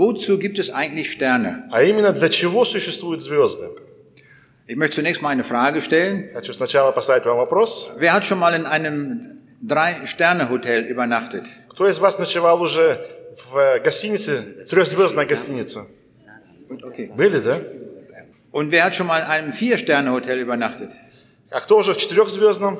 wozu gibt es eigentlich Sterne? А именно, для чего существуют звезды? Ich möchte zunächst mal eine Frage stellen. Хочу сначала поставить вам вопрос. Wer hat schon mal in einem Drei-Sterne-Hotel übernachtet? Кто из вас ночевал уже в гостинице, трехзвездной гостинице? Okay. Были, да? Und wer hat schon mal in einem Vier-Sterne-Hotel übernachtet? А кто уже в четырехзвездном?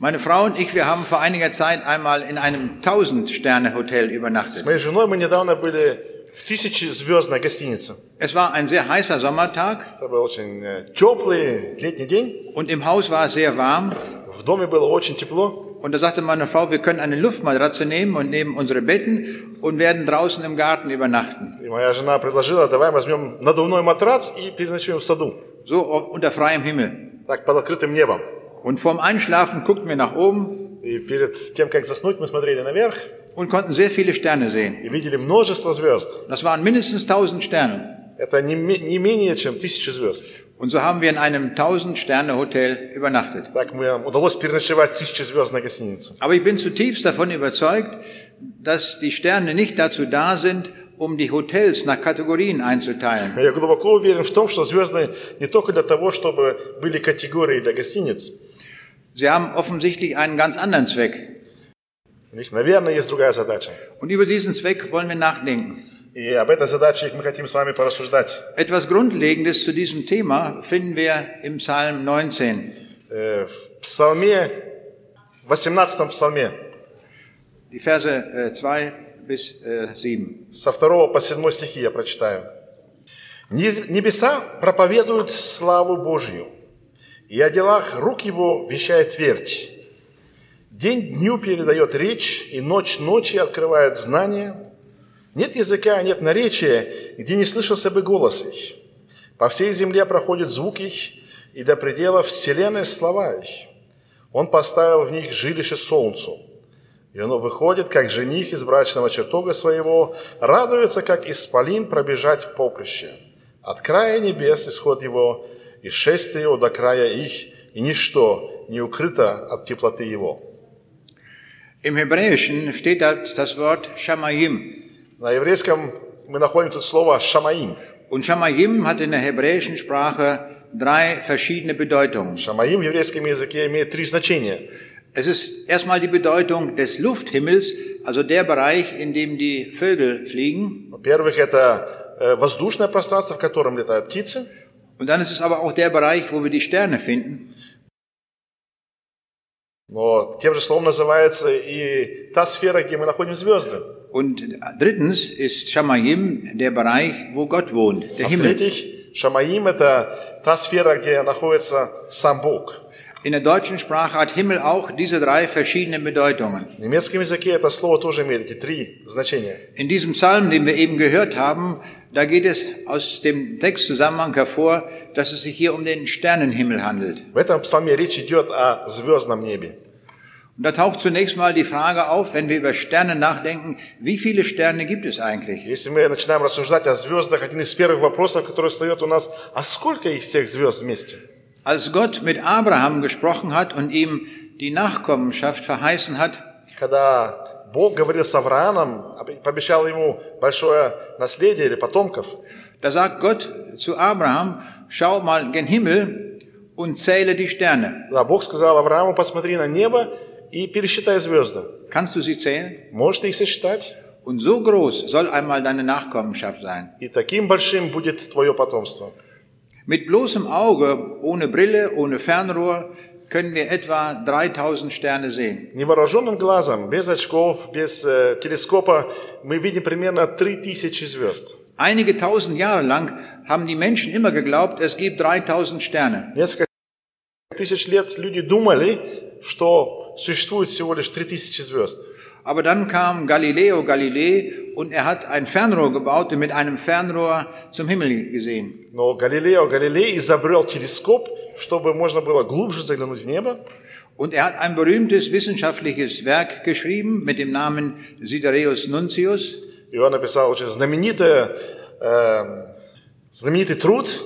Meine Frau und ich, wir haben vor einiger Zeit einmal in einem Tausend-Sterne-Hotel С übernachtet. моей женой мы недавно были в тысячезвездной гостинице. Es war ein sehr heißer Sommertag Это был очень э, теплый летний день. und im Haus war es sehr warm. В доме было очень тепло. Und da sagte meine Frau, wir können eine Luftmatratze nehmen und nehmen unsere Betten und werden draußen im Garten übernachten. И моя жена предложила, давай возьмем надувной матрац и переночуем в саду. So unter freiem Himmel. Так, под открытым небом. Und vorm Einschlafen guckten wir nach oben И перед тем, как заснуть, мы смотрели наверх und konnten sehr viele Sterne sehen. и видели множество звезд. Das waren mindestens 1000 Sterne. Это не, ме- не менее, чем тысячи звезд. Und so haben wir in einem 1000-Sterne-Hotel übernachtet. Так мы, нам удалось переночевать в тысячезвездной гостинице. Aber ich bin zutiefst davon überzeugt, dass die Sterne nicht dazu da sind, um die Hotels nach Kategorien einzuteilen. Я глубоко уверен в том, что звезды не только для того, чтобы были категории для гостиниц. Sie haben offensichtlich einen ganz anderen Zweck. У них, наверное, есть другая задача. Und über diesen Zweck wollen wir nachdenken. И об этой задаче мы хотим с вами порассуждать. Etwas Grundlegendes zu diesem Thema finden wir im Psalm 19. Э, В псалме, в 18 псалме, Die Verse äh, 2 bis äh, 7. со 2 по 7 стихи я прочитаю. «Нез- Небеса проповедуют славу Божью, и о делах рук его вещает твердь. День дню передает речь, и ночь ночи открывает знание. Нет языка, нет наречия, где не слышался бы голос их. По всей земле проходит звук их, и до предела вселенной слова их. Он поставил в них жилище солнцу, и оно выходит, как жених из брачного чертога своего, радуется, как исполин пробежать поприще. От края небес исход его, и шествие его до края их, и ничто не укрыто от теплоты его». Im Hebräischen steht dort das Wort Shamayim. На еврейском мы находим тут слово «шамаим». Und Shamayim hat in der hebräischen Sprache drei verschiedene Bedeutungen. Шамаим в еврейском языке имеет три значения. Es ist erstmal die Bedeutung des Lufthimmels, also der Bereich, in dem die Vögel fliegen. Во-первых, это э, воздушное пространство, в котором летают птицы. Und dann ist es aber auch der Bereich, wo wir die Sterne finden. Но тем же словом называется и та сфера, где мы находим звезды. Und drittens ist Shamayim der Bereich, wo Gott wohnt, der А Himmel. в-третьих, Шамаим – это та сфера, где находится сам Бог. In der deutschen Sprache hat Himmel auch diese drei verschiedenen Bedeutungen. В немецком языке это слово тоже имеет эти три значения. In diesem Psalm, den wir eben gehört haben, da geht es aus dem Textzusammenhang hervor, dass es sich hier um den Sternenhimmel handelt. В этом псалме речь идет о звездном небе. Und da taucht zunächst mal die Frage auf, wenn wir über Sterne nachdenken, wie viele Sterne gibt es eigentlich? Если мы начинаем рассуждать о звездах, один из первых вопросов, который встает у нас, а сколько их всех звезд вместе? Als Gott mit Abraham gesprochen hat und ihm die Nachkommenschaft verheißen hat, Когда Бог говорил с Авраамом, пообещал ему большое наследие или потомков, da sagt Gott zu Abraham, schau mal gen Himmel und zähle die Sterne. да, Бог сказал Аврааму, посмотри на небо и пересчитай звезды. Kannst du sie zählen? Можешь ты их сосчитать? Und so groß soll einmal deine Nachkommenschaft sein. И таким большим будет твое потомство. Mit bloßem Auge, ohne Brille, ohne Fernrohr, können wir etwa 3000 Sterne sehen. Невооруженным глазом, без очков, без э, телескопа, мы видим примерно 3000 звезд. Einige tausend Jahre lang haben die Menschen immer geglaubt, es gibt 3000 Sterne. Несколько тысяч лет люди думали, что существует всего лишь 3000 звезд. Aber dann kam Galileo Galilei und er hat ein Fernrohr gebaut und mit einem Fernrohr zum Himmel gesehen. Но Галилео Галилей изобрел телескоп, чтобы можно было глубже заглянуть в небо. Und er hat ein berühmtes wissenschaftliches Werk geschrieben mit dem Namen Sidereus Nuncius. И он написал очень знаменитое, э, знаменитый труд,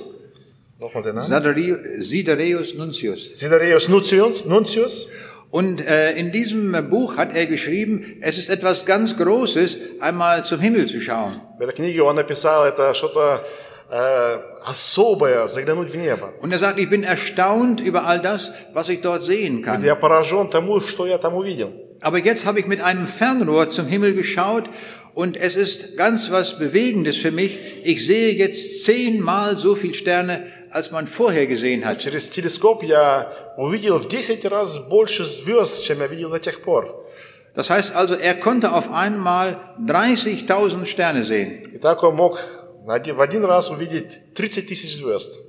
Nochmal den Namen. Sidereus Nuncius. Sidereus Nuncius, Nuncius. Und äh, in diesem Buch hat er geschrieben, es ist etwas ganz Großes, einmal zum Himmel zu schauen. В этой книге он написал это что-то э, особое, заглянуть в небо. Und er sagt, ich bin erstaunt über all das, was ich dort sehen kann. Я поражен тому, что я там увидел. Aber jetzt habe ich mit einem Fernrohr zum Himmel geschaut und es ist ganz was Bewegendes für mich. Ich sehe jetzt zehnmal so viel Sterne, als man vorher gesehen hat. Через телескоп я увидел в 10 раз больше звезд, чем я видел до тех пор. Das heißt also, er konnte auf einmal 30.000 Sterne sehen. И так он мог на один- в один раз увидеть 30 тысяч звезд.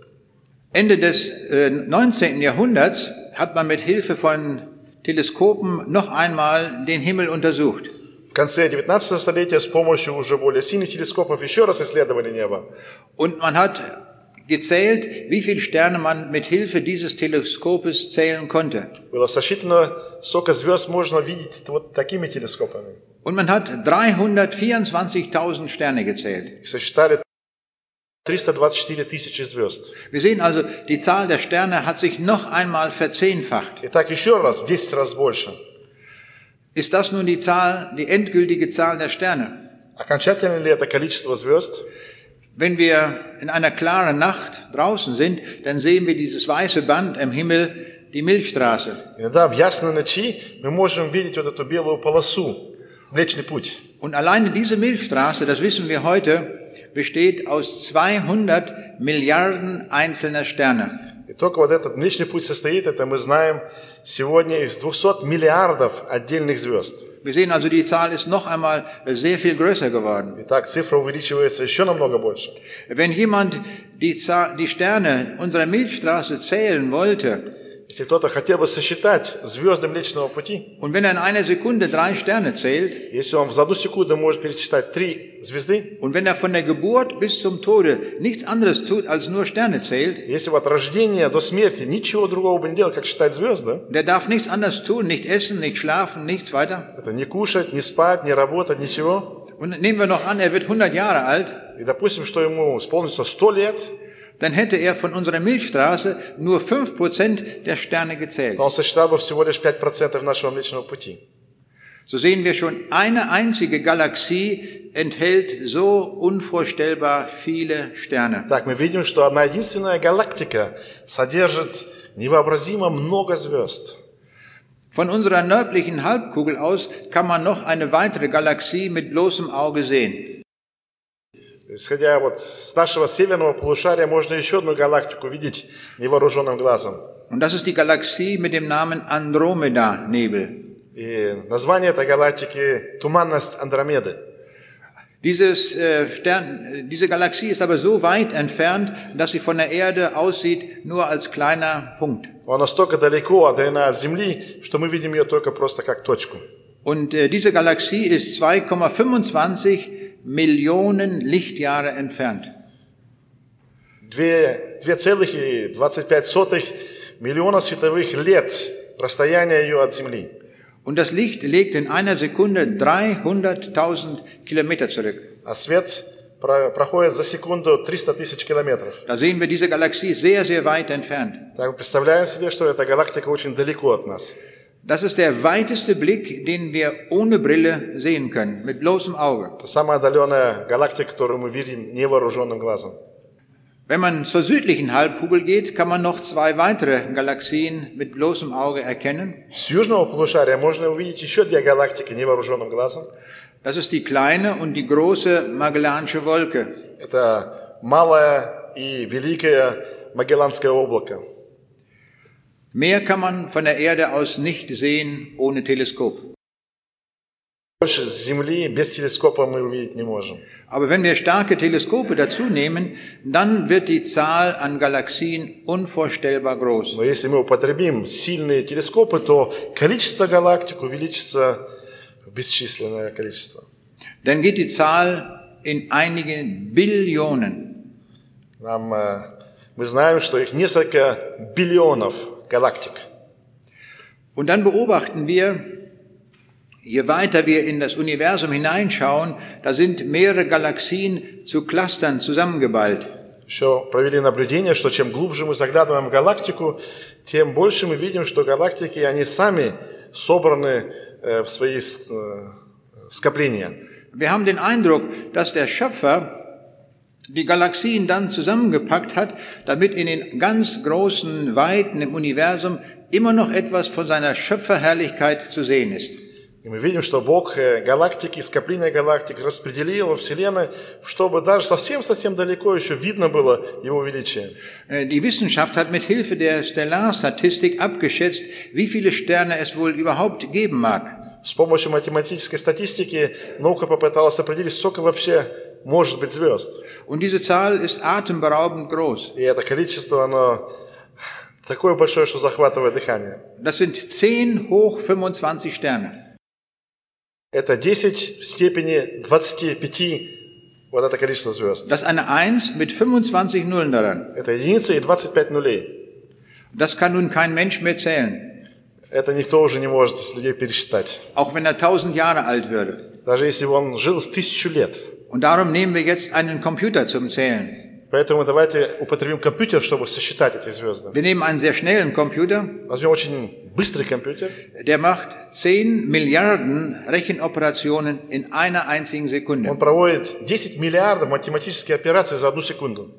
Ende des äh, 19. Jahrhunderts hat man mit Hilfe von Teleskopen noch einmal den Himmel untersucht. В конце 19 столетия с помощью уже более сильных телескопов еще раз исследовали небо. Und man hat gezählt, wie viele Sterne man mit Hilfe dieses Teleskopes zählen konnte. Было сосчитано, сколько звезд можно видеть вот такими телескопами. Und man hat 324.000 Sterne gezählt. И сосчитали 324 тысячи звезд. Wir sehen also, die Zahl der Sterne hat sich noch einmal verzehnfacht. Итак, еще раз, в 10 раз больше. Ist das nun die Zahl, die endgültige Zahl der Sterne? Окончательно ли это количество звезд? Wenn wir in einer klaren Nacht draußen sind, dann sehen wir dieses weiße Band im Himmel, die Milchstraße. Иногда в ясной ночи мы можем видеть вот эту белую полосу, Млечный путь. Und alleine diese Milchstraße, das wissen wir heute, besteht aus 200 Milliarden einzelner Sterne. И только вот этот Млечный путь состоит, это мы знаем сегодня из 200 миллиардов отдельных звезд. Wir sehen also, die Zahl ist noch einmal sehr viel größer geworden. Итак, цифра увеличивается еще намного больше. Wenn jemand die, Zahl, die Sterne unserer Milchstraße zählen wollte, Если кто-то хотел бы сосчитать звезды Млечного пути, und wenn er in einer Sekunde drei Sterne zählt, если он за одну секунду может перечитать три звезды, und wenn er von der Geburt bis zum Tode nichts anderes tut, als nur Sterne zählt, если бы от рождения до смерти ничего другого бы не делал, как считать звезды, der darf nichts anderes tun, nicht essen, nicht schlafen, nichts weiter. это не кушать, не спать, не работать, ничего. Und nehmen wir noch an, er wird 100 Jahre alt, И допустим, что ему исполнится 100 лет, dann hätte er von unserer Milchstraße nur 5% der Sterne gezählt. то он сосчитал бы всего лишь 5% нашего Млечного пути. So sehen wir schon, eine einzige Galaxie enthält so unvorstellbar viele Sterne. Так, мы видим, что одна единственная галактика содержит невообразимо много звезд. Von unserer nördlichen Halbkugel aus kann man noch eine weitere Galaxie mit bloßem Auge sehen. Исходя вот с нашего северного полушария, можно еще одну галактику видеть невооруженным глазом. Und das ist die Galaxie mit dem Namen Andromeda-Nebel. И название этой галактики – Туманность Андромеды. Dieses, äh, Stern, diese Galaxie ist aber so weit entfernt, dass sie von der Erde aussieht nur als kleiner Punkt. Он настолько далеко отдалена от Земли, что мы видим ее только просто как точку. Und äh, diese Galaxie ist 2,25 Millionen Lichtjahre entfernt. Две- 2,25 миллиона световых лет расстояние ее от Земли. Und das Licht legt in einer Sekunde 300.000 Kilometer zurück. А свет про- проходит за секунду 300 тысяч километров. Da sehen wir diese Galaxie sehr, sehr weit entfernt. Так, мы представляем себе, что эта галактика очень далеко от нас. Das ist der weiteste Blick, den wir ohne Brille sehen können, mit bloßem Auge. Это самая отдаленная галактика, которую мы видим невооруженным глазом. Wenn man zur südlichen Halbkugel geht, kann man noch zwei weitere Galaxien mit bloßem Auge erkennen. С южного полушария можно увидеть еще две галактики невооруженным глазом. Das ist die kleine und die große Magellansche Wolke. Это малое и великое Магелланское облако. Mehr kann man von der Erde aus nicht sehen ohne Teleskop. Больше с Земли без телескопа мы увидеть не можем. Aber wenn wir starke Teleskope dazu nehmen, dann wird die Zahl an Galaxien unvorstellbar groß. Но если мы употребим сильные телескопы, то количество галактик увеличится в бесчисленное количество. Dann geht die Zahl in einige Billionen. Нам, э, мы знаем, что их несколько биллионов галактик. Und dann beobachten wir, je weiter wir in das Universum hineinschauen, da sind mehrere Galaxien zu Clustern zusammengeballt. Еще провели наблюдение, что чем глубже мы заглядываем в галактику, тем больше мы видим, что галактики, они сами собраны э, в свои с- э, скопления. Wir haben den Eindruck, dass der Schöpfer die Galaxien dann zusammengepackt hat, damit in den ganz großen Weiten im Universum immer noch etwas von seiner Schöpferherrlichkeit zu sehen ist. И мы видим, что Бог э, галактики, скопления галактик распределил во Вселенной, чтобы даже совсем-совсем далеко еще видно было Его величие. Äh, Die Wissenschaft hat mit Hilfe der Stellarstatistik abgeschätzt, wie viele Sterne es wohl überhaupt geben mag. С помощью математической статистики наука попыталась определить, сколько вообще может быть звезд. Und diese Zahl ist atemberaubend groß. И это количество, оно такое большое, что захватывает дыхание. Das sind 10 hoch 25 Sterne. Это 10 в степени 25 вот это количество звезд. Das ist eine 1 mit 25 Nullen daran. Это единица и 25 нулей. Das kann nun kein Mensch mehr zählen, Это никто уже не может из людей пересчитать. auch wenn er 1000 Jahre alt würde. Даже если бы он жил тысячу лет. Und darum nehmen wir jetzt einen Computer zum Zählen. Поэтому давайте употребим компьютер, чтобы сосчитать эти звезды. Wir nehmen einen sehr schnellen Computer, Возьмем очень быстрый компьютер. der macht 10 Milliarden Rechenoperationen in einer einzigen Он Sekunde. проводит 10 миллиардов математических операций за одну секунду.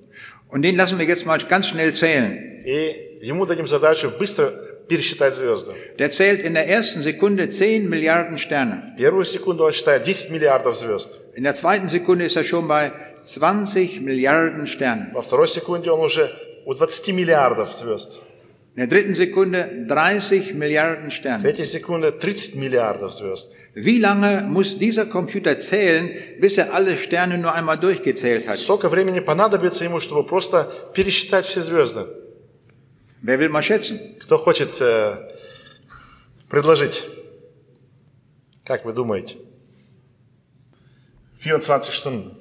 Und den lassen wir jetzt mal ganz schnell zählen. И ему дадим задачу быстро пересчитать звезды. Der zählt in der ersten Sekunde 10 Milliarden Sterne. Первую секунду он считает 10 миллиардов звезд. In der zweiten Sekunde ist er schon bei 20 Milliarden Sternen. Во второй секунде он уже у 20 миллиардов звезд. In der dritten Sekunde 30 Milliarden В Sterne. третьей секунде 30 миллиардов звезд. Wie lange muss dieser Computer zählen, bis er alle Sterne nur einmal durchgezählt hat? Сколько времени понадобится ему, чтобы просто пересчитать все звезды? Wer will mal schätzen? Кто хочет э, предложить? Как вы думаете? 24 Stunden.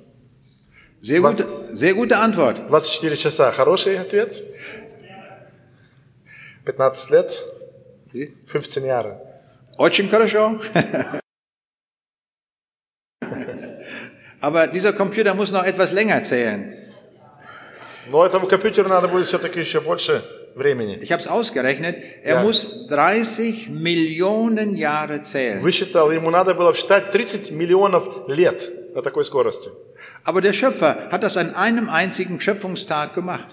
Sehr gute, sehr gute Antwort. 24 часа. Хороший ответ? 15 лет? 15 Jahre. Очень хорошо. Aber dieser Computer muss noch etwas länger zählen. Но этому компьютеру надо будет все-таки еще больше времени. Ich habe es ausgerechnet. Er Ja. muss 30 Millionen Jahre zählen. Высчитал, ему надо было считать 30 миллионов лет на такой скорости. Aber der Schöpfer hat das an einem einzigen Schöpfungstag gemacht.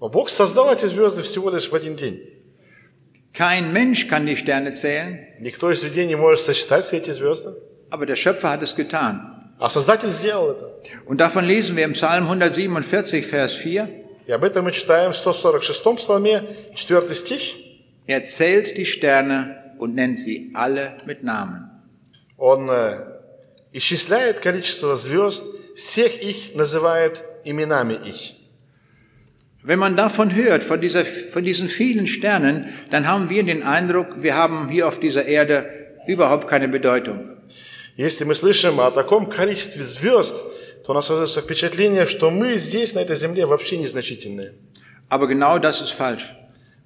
Но Бог создал эти звезды всего лишь в один день. Kein Mensch kann die Sterne zählen, Никто из людей не может сосчитать все эти звезды. aber der Schöpfer hat es getan. А Создатель сделал это. Und davon lesen wir im Psalm 147, Vers 4. И об этом мы читаем в 146 псалме, 4 стих. Er zählt die Sterne und nennt sie alle mit Namen. Он э, исчисляет количество звезд, всех их называет именами их. Wenn man davon hört, von, dieser, von diesen vielen Sternen, dann haben wir den Eindruck, wir haben hier auf dieser Erde überhaupt keine Bedeutung. Если мы слышим о таком количестве звезд, то у нас создается впечатление, что мы здесь, на этой земле, вообще незначительные. Aber genau das ist falsch.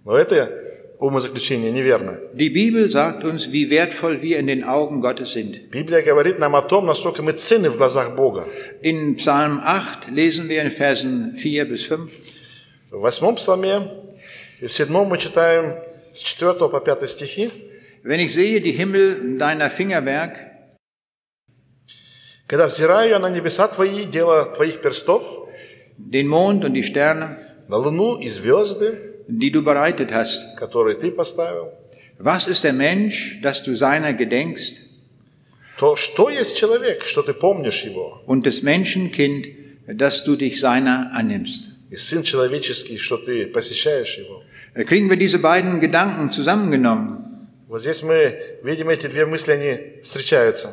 Но это умозаключение неверно. Die Bibel sagt uns, wie wertvoll wir in den Augen Gottes sind. Библия говорит нам о том, насколько мы ценны в глазах Бога. In Psalm 8 lesen wir in Versen 4 bis 5. В восьмом псалме и в седьмом мы читаем с 4 по 5 стихи. Wenn ich sehe die Himmel deiner Fingerwerk, «Когда взираю я на небеса Твои, дело Твоих перстов, den Mond und die Sterne, на луну и звезды, die du bereitet hast, которые Ты поставил, was ist der Mensch, dass du seiner gedenkst, то что есть человек, что Ты помнишь его, und des Menschen Kind, dass du dich seiner annimmst? и Сын человеческий, что Ты посещаешь его?» Kriegen wir diese beiden Gedanken zusammengenommen? Вот здесь мы видим эти две мысли, они встречаются.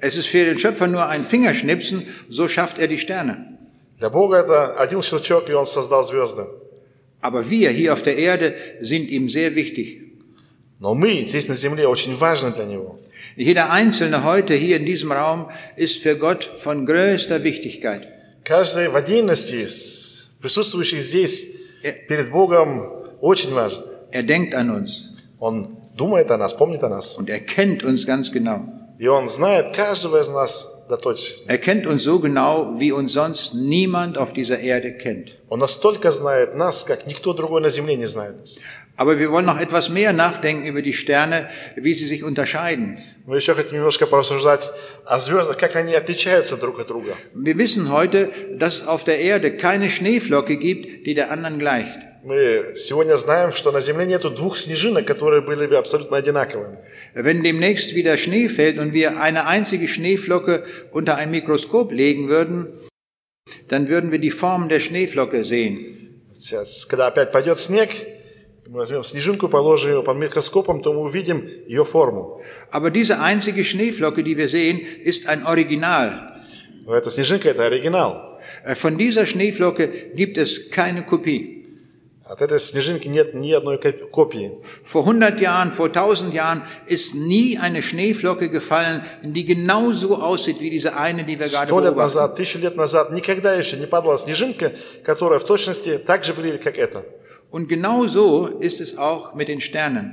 Es ist für den Schöpfer nur ein Fingerschnipsen, so schafft er die Sterne. Для Бога это один щелчок, и Он создал звезды. Aber wir hier auf der Erde sind ihm sehr wichtig. Но мы здесь на земле очень важны для Него. Jeder Einzelne heute hier in diesem Raum ist für Gott von größter Wichtigkeit. Каждый в отдельности, из присутствующий здесь, перед Богом очень важен. Er denkt an uns Он думает о нас, помнит о нас. und er kennt uns ganz genau. И Он знает каждого из нас до точности. Er kennt uns so genau, wie uns sonst niemand auf dieser Erde kennt. Он настолько знает нас, как никто другой на земле не знает нас. Aber wir wollen noch etwas mehr nachdenken über die Sterne, wie sie sich unterscheiden. Мы еще хотим немножко порассуждать о звездах, как они отличаются друг от друга. Wir wissen heute, dass es auf der Erde keine Schneeflocke gibt, die der anderen gleicht. Мы сегодня знаем, что на Земле нету двух снежинок, которые были бы абсолютно одинаковыми. Wenn demnächst wieder Schnee fällt und wir eine einzige Schneeflocke unter ein Mikroskop legen würden, dann würden wir die Form der Schneeflocke sehen. Сейчас, когда опять пойдет снег, мы возьмем снежинку, положим ее под микроскопом, то мы увидим ее форму. Aber diese einzige Schneeflocke, die wir sehen, ist ein Original. Но эта снежинка – это оригинал. Äh, Von dieser Schneeflocke gibt es keine Kopie. От этой снежинки нет ни одной коп- копии. Vor 100 Jahren, vor 1000 Jahren ist nie eine Schneeflocke gefallen, die genauso aussieht wie diese eine, die wir gerade Сто лет beobachten. назад, тысячу лет назад никогда еще не падала снежинка, которая в точности так же выглядит, как эта. Und genau so ist es auch mit den Sternen.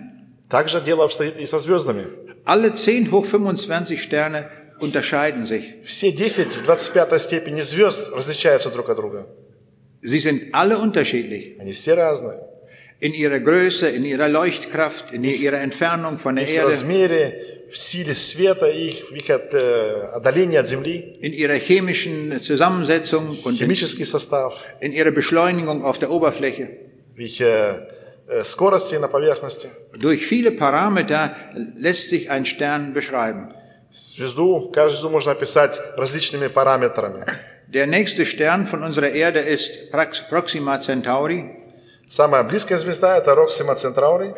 Так же дело обстоит и со звездами. Alle 10 hoch 25 Sterne unterscheiden sich. Все 10 в 25 степени звезд различаются друг от друга. Sie sind alle unterschiedlich. Они все разные. In ihrer Größe, in ihrer Leuchtkraft, in ihrer Entfernung von der В их Erde, размере, в силе света, их, в их от, э, отдалении от Земли, in ihrer chemischen Zusammensetzung und in, химический состав, in ihrer Beschleunigung auf der Oberfläche. в их э, э, скорости на поверхности. Durch viele Parameter lässt sich ein Stern beschreiben. Звезду, каждую звезду можно описать различными параметрами. Der nächste Stern von unserer Erde ist Prax- Proxima Centauri. Самая близкая звезда – это Роксима Центраури.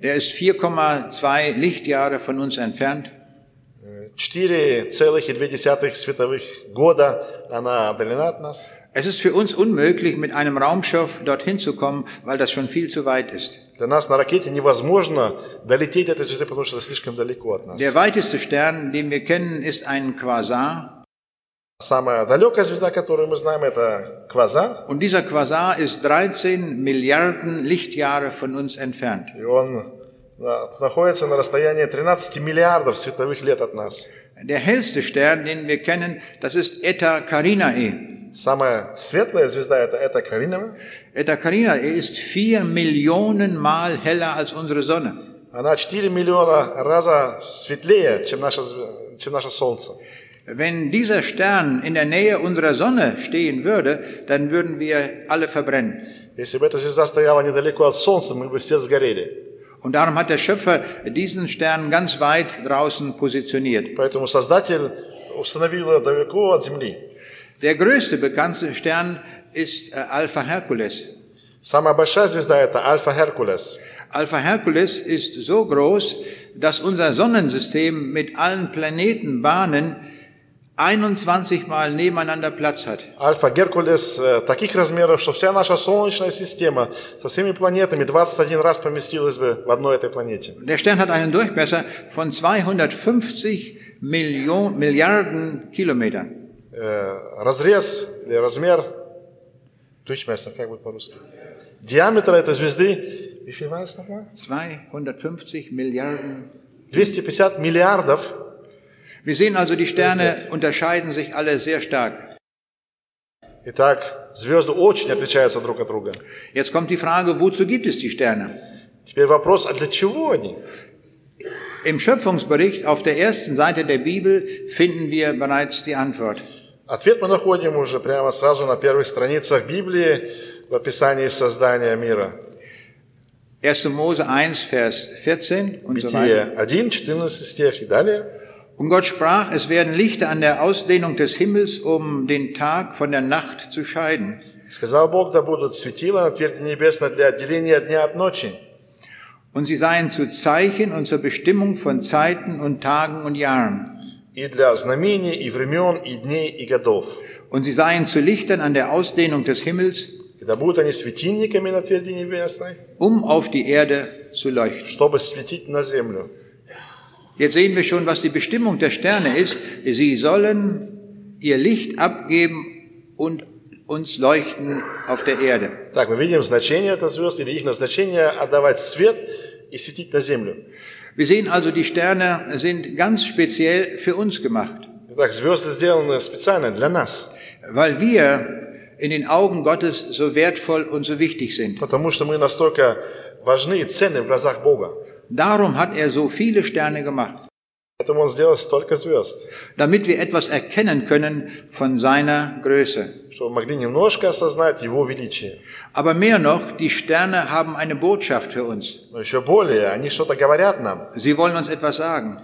Der ist 4,2 Lichtjahre von uns entfernt. 4,2 световых года она отдалена от нас. Es ist für uns unmöglich, mit einem Raumschiff dorthin zu kommen, weil das schon viel zu weit ist. Для нас на ракете невозможно долететь до этой звезды, потому что это слишком далеко от нас. Der weiteste Stern, den wir kennen, ist ein Quasar. Самая далекая звезда, которую мы знаем, это Квазар. Und dieser Quasar ist 13 Milliarden Lichtjahre von uns entfernt. И он на- находится на расстоянии 13 миллиардов световых лет от нас. Der hellste Stern, den wir kennen, das ist Eta Carinae. Самая светлая звезда это, это Каринова. Eta Carinae ist vier Millionen Mal heller als unsere Sonne. Она 4 миллиона раза светлее, чем, наша, зв- чем наше Солнце. Wenn dieser Stern in der Nähe unserer Sonne stehen würde, dann würden wir alle verbrennen. Если бы эта звезда стояла недалеко от Солнца, мы бы все сгорели. Und darum hat der Schöpfer diesen Stern ganz weit draußen positioniert. Поэтому Создатель установил ее далеко от Земли. Der größte bekannte Stern ist äh, Alpha Hercules. Самая большая звезда это Альфа Геркулес. Alpha Hercules ist so groß, dass unser Sonnensystem mit allen Planetenbahnen 21 Mal nebeneinander Platz hat. Альфа Геркулес э, таких размеров, что вся наша Солнечная система со всеми планетами 21 раз поместилась бы в одной этой планете. Der Stern hat einen Durchmesser von 250 Million, Milliarden Kilometern. Э, разрез или размер, Durchmesser, как будет по-русски, диаметр этой звезды, wie viel war es nochmal? 250 Milliarden. 250 миллиардов. Wir sehen also, die Sterne unterscheiden sich alle sehr stark. Итак, звезды очень отличаются друг от друга. Jetzt kommt die Frage, wozu gibt es die Sterne? Теперь вопрос, а для чего они? Im Schöpfungsbericht auf der ersten Seite der Bibel finden wir bereits die Antwort. Ответ мы находим уже прямо сразу на первых страницах Библии в описании создания мира. 1. Mose 1, Vers 14 und so Бытие weiter. 1, 14 стих и далее. Und Gott sprach, es werden Lichter an der Ausdehnung des Himmels, um den Tag von der Nacht zu scheiden. Сказал Бог, да будут светила на тверди небесной для отделения дня от ночи, Und sie seien zu Zeichen und zur Bestimmung von Zeiten und Tagen und Jahren. и для знамений, и времен, и дней, и годов. Und sie seien zu Lichtern an der Ausdehnung des Himmels, И да будут они светильниками на тверди небесной, um auf die Erde zu leuchten. чтобы светить на землю. Jetzt sehen wir schon, was die Bestimmung der Sterne ist. Sie sollen ihr Licht abgeben und uns leuchten auf der Erde. Так, мы видим значение этой звезд, или их назначение отдавать свет и светить на землю. Wir sehen also, die Sterne sind ganz speziell für uns gemacht, Итак, звезды сделаны специально для нас, weil wir in den Augen Gottes so wertvoll und so wichtig sind. потому что мы настолько важны и ценны в глазах Бога. Darum hat er so viele Sterne gemacht, Поэтому Он сделал столько звезд, damit wir etwas erkennen können von seiner Größe. чтобы мы могли немножко осознать Его величие. Aber mehr noch, die Sterne haben eine Botschaft für uns. Но еще более, они что-то говорят нам. Sie wollen uns etwas sagen.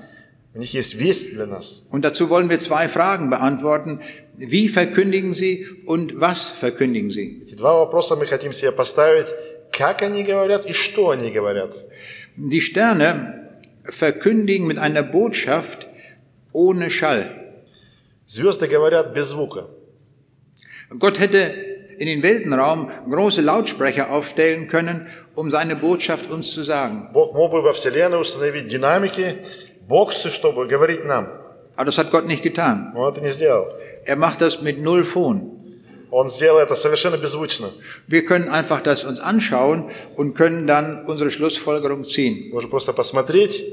У них есть весть для нас. Und dazu wollen wir zwei Fragen beantworten. Wie verkündigen sie und was verkündigen sie? Эти два вопроса мы хотим себе поставить. Как они говорят и что они говорят? Die Sterne verkündigen mit einer Botschaft ohne Schall. Звезды говорят без звука. Gott hätte in den Weltenraum große Lautsprecher aufstellen können, um seine Botschaft uns zu sagen. Бог мог бы во Вселенной установить динамики, боксы, чтобы говорить нам. Aber das hat Gott nicht getan. Но он это не сделал. Er macht das mit null Phon. Он сделал это совершенно беззвучно. Wir können einfach das uns anschauen und können dann unsere Schlussfolgerung ziehen. Можно просто посмотреть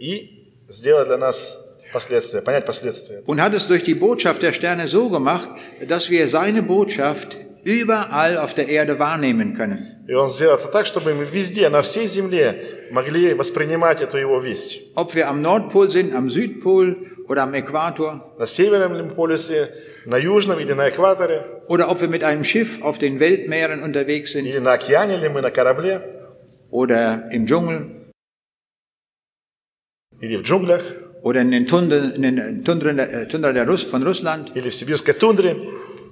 и сделать для нас последствия, понять последствия. Und hat es durch die Botschaft der Sterne so gemacht, dass wir seine Botschaft überall auf der Erde wahrnehmen können. И он сделал это так, чтобы мы везде, на всей земле могли воспринимать эту его весть. Ob wir am Nordpol sind, am Südpol oder am Äquator, На Северном полюсе, на Южном или на экваторе, oder ob wir mit einem Schiff auf den Weltmeeren unterwegs sind или на океане, или мы на корабле, oder im Dschungel или в джунглях, oder in den Tundren, in den Tundren der, äh, Tundra der Russ, von Russland или в сибирской тундре,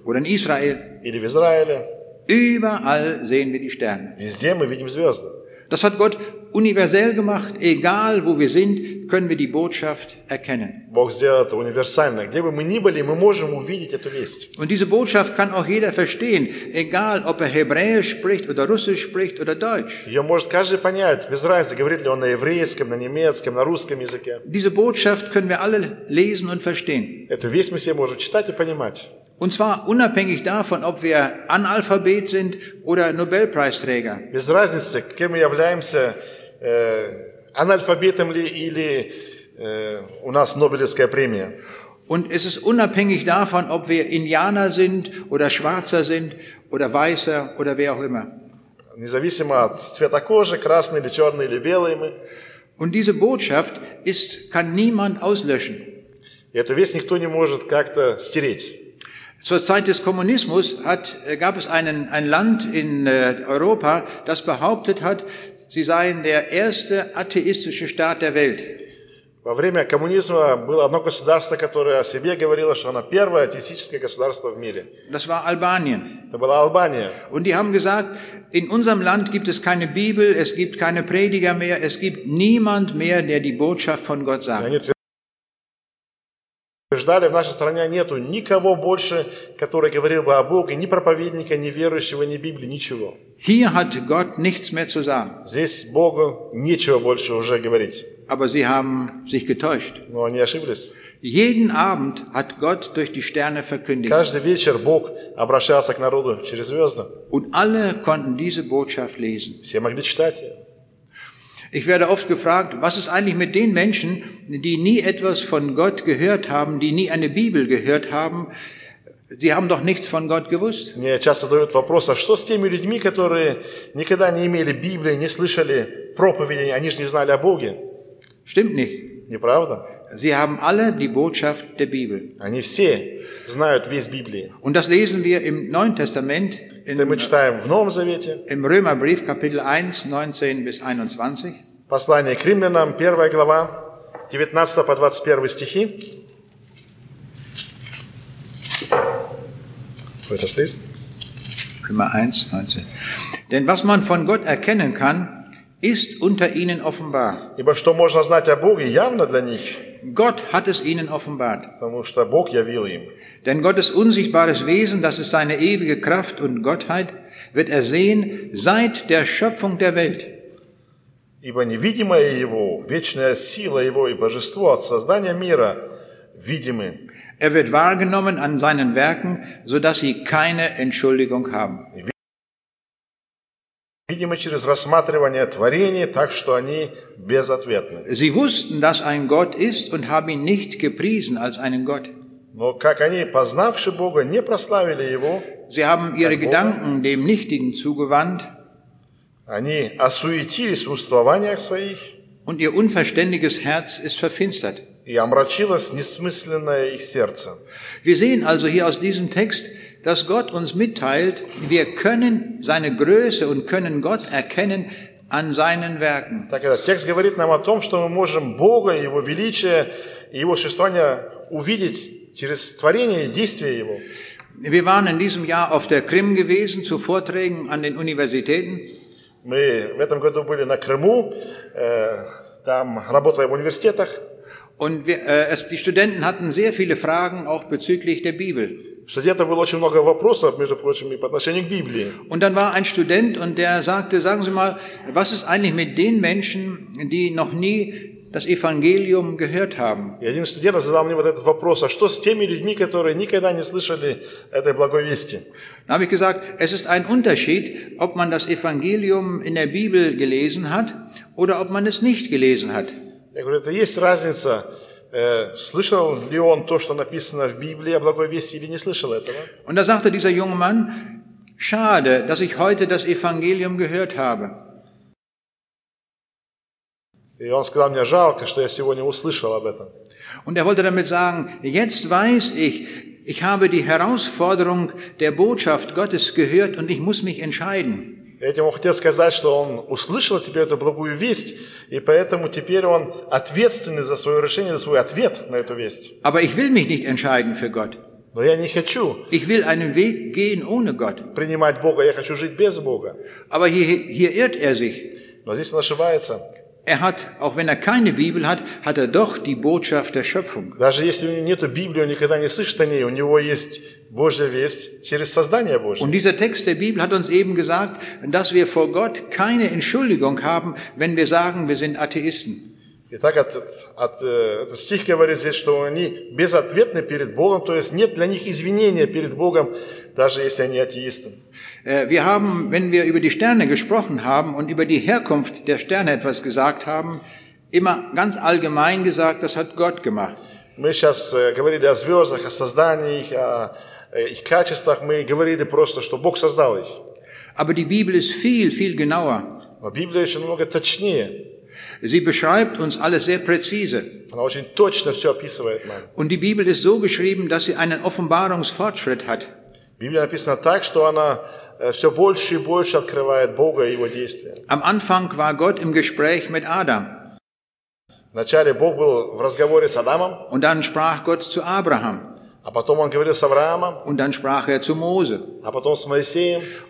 oder in Israel. или в Израиле. Überall sehen wir die Sterne. Везде мы видим звезды. Das hat Gott universell gemacht. Egal wo wir sind, können wir die Botschaft erkennen. Бог сделал это универсально. Где бы мы ни были, мы можем увидеть эту весть. Und diese Botschaft kann auch jeder verstehen, egal ob er Hebräisch spricht oder Russisch spricht oder Deutsch. Ее может каждый понять, без разницы, говорит ли он на еврейском, на немецком, на русском языке. Diese Botschaft können wir alle lesen und verstehen. Эту весть мы все можем читать и понимать. Und zwar unabhängig davon, ob wir Analphabet sind oder Nobelpreisträger. Без разницы, кем мы являемся, э, анальфабетом ли или э, у нас Нобелевская премия. Und es ist unabhängig davon, ob wir Indianer sind oder Schwarzer sind oder Weißer oder wer auch immer. Независимо от цвета кожи, красный или черный или белый мы. Und diese Botschaft ist, kann niemand auslöschen. И эту весть никто не может как-то стереть. Zur Zeit des Kommunismus hat, äh, gab es einen, ein Land in äh, Europa, das behauptet hat, sie seien der erste atheistische Staat der Welt. Во время коммунизма было одно государство, которое о себе говорило, что оно первое атеистическое государство в мире. Das war Albanien. Это была Албания. Und die haben gesagt, in unserem Land gibt es keine Bibel, es gibt keine Prediger mehr, es gibt niemand mehr, der die Botschaft von Gott И sagt. Утверждали, в нашей стране нету никого больше, который говорил бы о Боге, ни проповедника, ни верующего, ни Библии, ничего. Hier hat Gott nichts mehr zu sagen. Здесь Богу нечего больше уже говорить. Aber sie haben sich getäuscht. Но они ошиблись. Jeden Abend hat Gott durch die Sterne verkündigt. Каждый вечер Бог обращался к народу через звезды. Und alle konnten diese Botschaft lesen. Все могли читать ее. Ich werde oft gefragt, was ist eigentlich mit den Menschen, die nie etwas von Gott gehört haben, die nie eine Bibel gehört haben? Sie haben doch nichts von Gott gewusst. Мне часто задают вопрос, а что с теми людьми, которые никогда не имели Библии, не слышали проповеди, они же не знали о Боге? Stimmt nicht. Неправда? Sie haben alle die Botschaft der Bibel. Они все знают весь Библии. Und das lesen wir im Neuen Testament, Это мы in, читаем в Новом Завете, im Römerbrief, Kapitel 1, 19 bis 21. послание к римлянам, 1 глава, 19 по 21 стихи. Вы это слышите? Römer 1, 19. Denn was man von Gott erkennen kann, ist unter ihnen offenbar. Ибо что можно знать о Боге, явно для них, Gott hat es ihnen offenbart. потому что Бог явил им. Denn Gottes unsichtbares Wesen, das ist seine ewige Kraft und Gottheit, wird er sehen seit der Schöpfung der Welt. Ибо невидимое Его, вечная сила Его и божество от создания мира видимы. Er wird wahrgenommen an seinen Werken, so dass sie keine Entschuldigung haben. видимо, через рассматривание творений, так что они безответны. Sie wussten, dass ein Gott ist und haben ihn nicht gepriesen als einen Gott. Но как они, познавши Бога, не прославили Его, Sie haben ihre Ein Wunder. Gedanken dem Nichtigen zugewandt они осуетились в умствованиях своих, und ihr unverständiges Herz ist verfinstert. и омрачилось несмысленное их сердце. Wir sehen also hier aus diesem Text, dass Gott uns mitteilt, wir können seine Größe und können Gott erkennen an seinen Werken. Так этот текст говорит нам о том, что мы можем Бога, Его величие и Его существование увидеть через творение и действие Его. Wir waren in diesem Jahr auf der Krim gewesen zu Vorträgen an den Universitäten Мы в этом году были на Крыму, э, там работая в университетах. und wir, äh, es, die Studenten hatten sehr viele Fragen auch bezüglich der Bibel. У студентов было очень много вопросов, между прочим, и по отношению к Библии. Und dann war ein Student und der sagte, sagen Sie mal, was ist eigentlich mit den Menschen, die noch nie das Evangelium gehört haben? И один из студентов задал мне вот этот вопрос, а что с теми людьми, которые никогда не слышали этой благой вести? Da habe ich gesagt, es ist ein Unterschied, ob man das Evangelium in der Bibel gelesen hat oder ob man es nicht gelesen hat. Я говорю, это есть разница, э, слышал ли он то, что написано в Библии о благой вести, или не слышал этого? Und da sagte dieser junge Mann, schade, dass ich heute das Evangelium gehört habe. И он сказал, мне жалко, что я сегодня услышал об этом. Und er wollte damit sagen, jetzt weiß ich, ich habe die Herausforderung der Botschaft Gottes gehört und ich muss mich entscheiden. Этим он хотел сказать, что он услышал теперь эту благую весть, и поэтому теперь он ответственный за свое решение, за свой ответ на эту весть. Aber ich will mich nicht entscheiden für Gott. Но я не хочу Ich will einen Weg gehen ohne Gott. принимать Бога, я хочу жить без Бога. Aber hier, hier irrt er sich. Но здесь он ошибается. Er hat, auch wenn er keine Bibel hat, hat er doch die Botschaft der Schöpfung. Даже если у него нет Библии, он никогда не слышит о ней, у него есть Божья весть через создание Божье. Und dieser Text der Bibel hat uns eben gesagt, dass wir vor Gott keine Entschuldigung haben, wenn wir sagen, wir sind Atheisten. Итак, от, от, э, этот стих говорит здесь, что они безответны перед Богом, то есть нет для них извинения перед Богом, даже если они атеисты. Äh, Wir haben, wenn wir über die Sterne gesprochen haben und über die Herkunft der Sterne etwas gesagt haben, immer ganz allgemein gesagt, das hat Gott gemacht. Мы сейчас э, говорили о звездах, о создании их, о э, их качествах, мы говорили просто, что Бог создал их. Aber die Bibel ist viel, viel genauer. Но Библия еще намного точнее, Sie beschreibt uns alles sehr präzise. она очень точно все описывает нам. Und die Bibel ist so geschrieben, dass sie einen Offenbarungsfortschritt hat. Библия написана так, что она все больше и больше открывает Бога и Его действия. Am Anfang war Gott im Gespräch mit Adam Вначале Бог был в разговоре с Адамом, und dann sprach Gott zu Abraham Und dann sprach er zu Mose.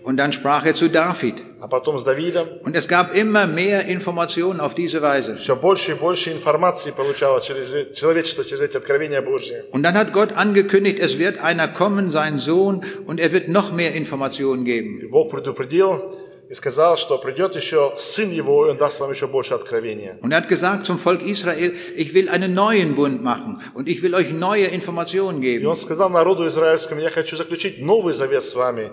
Und dann sprach er zu David. Und es gab immer mehr Informationen auf diese Weise. Und dann hat Gott angekündigt, es wird einer kommen, sein Sohn, und er wird noch mehr Informationen geben. И Бог предупредил и сказал, что придет еще Сын Его, и Он даст вам еще больше откровения. Und er hat gesagt zum Volk Israel, ich will einen neuen Bund machen und ich will euch neue Informationen И geben. Он сказал народу израильскому, я хочу заключить новый завет с вами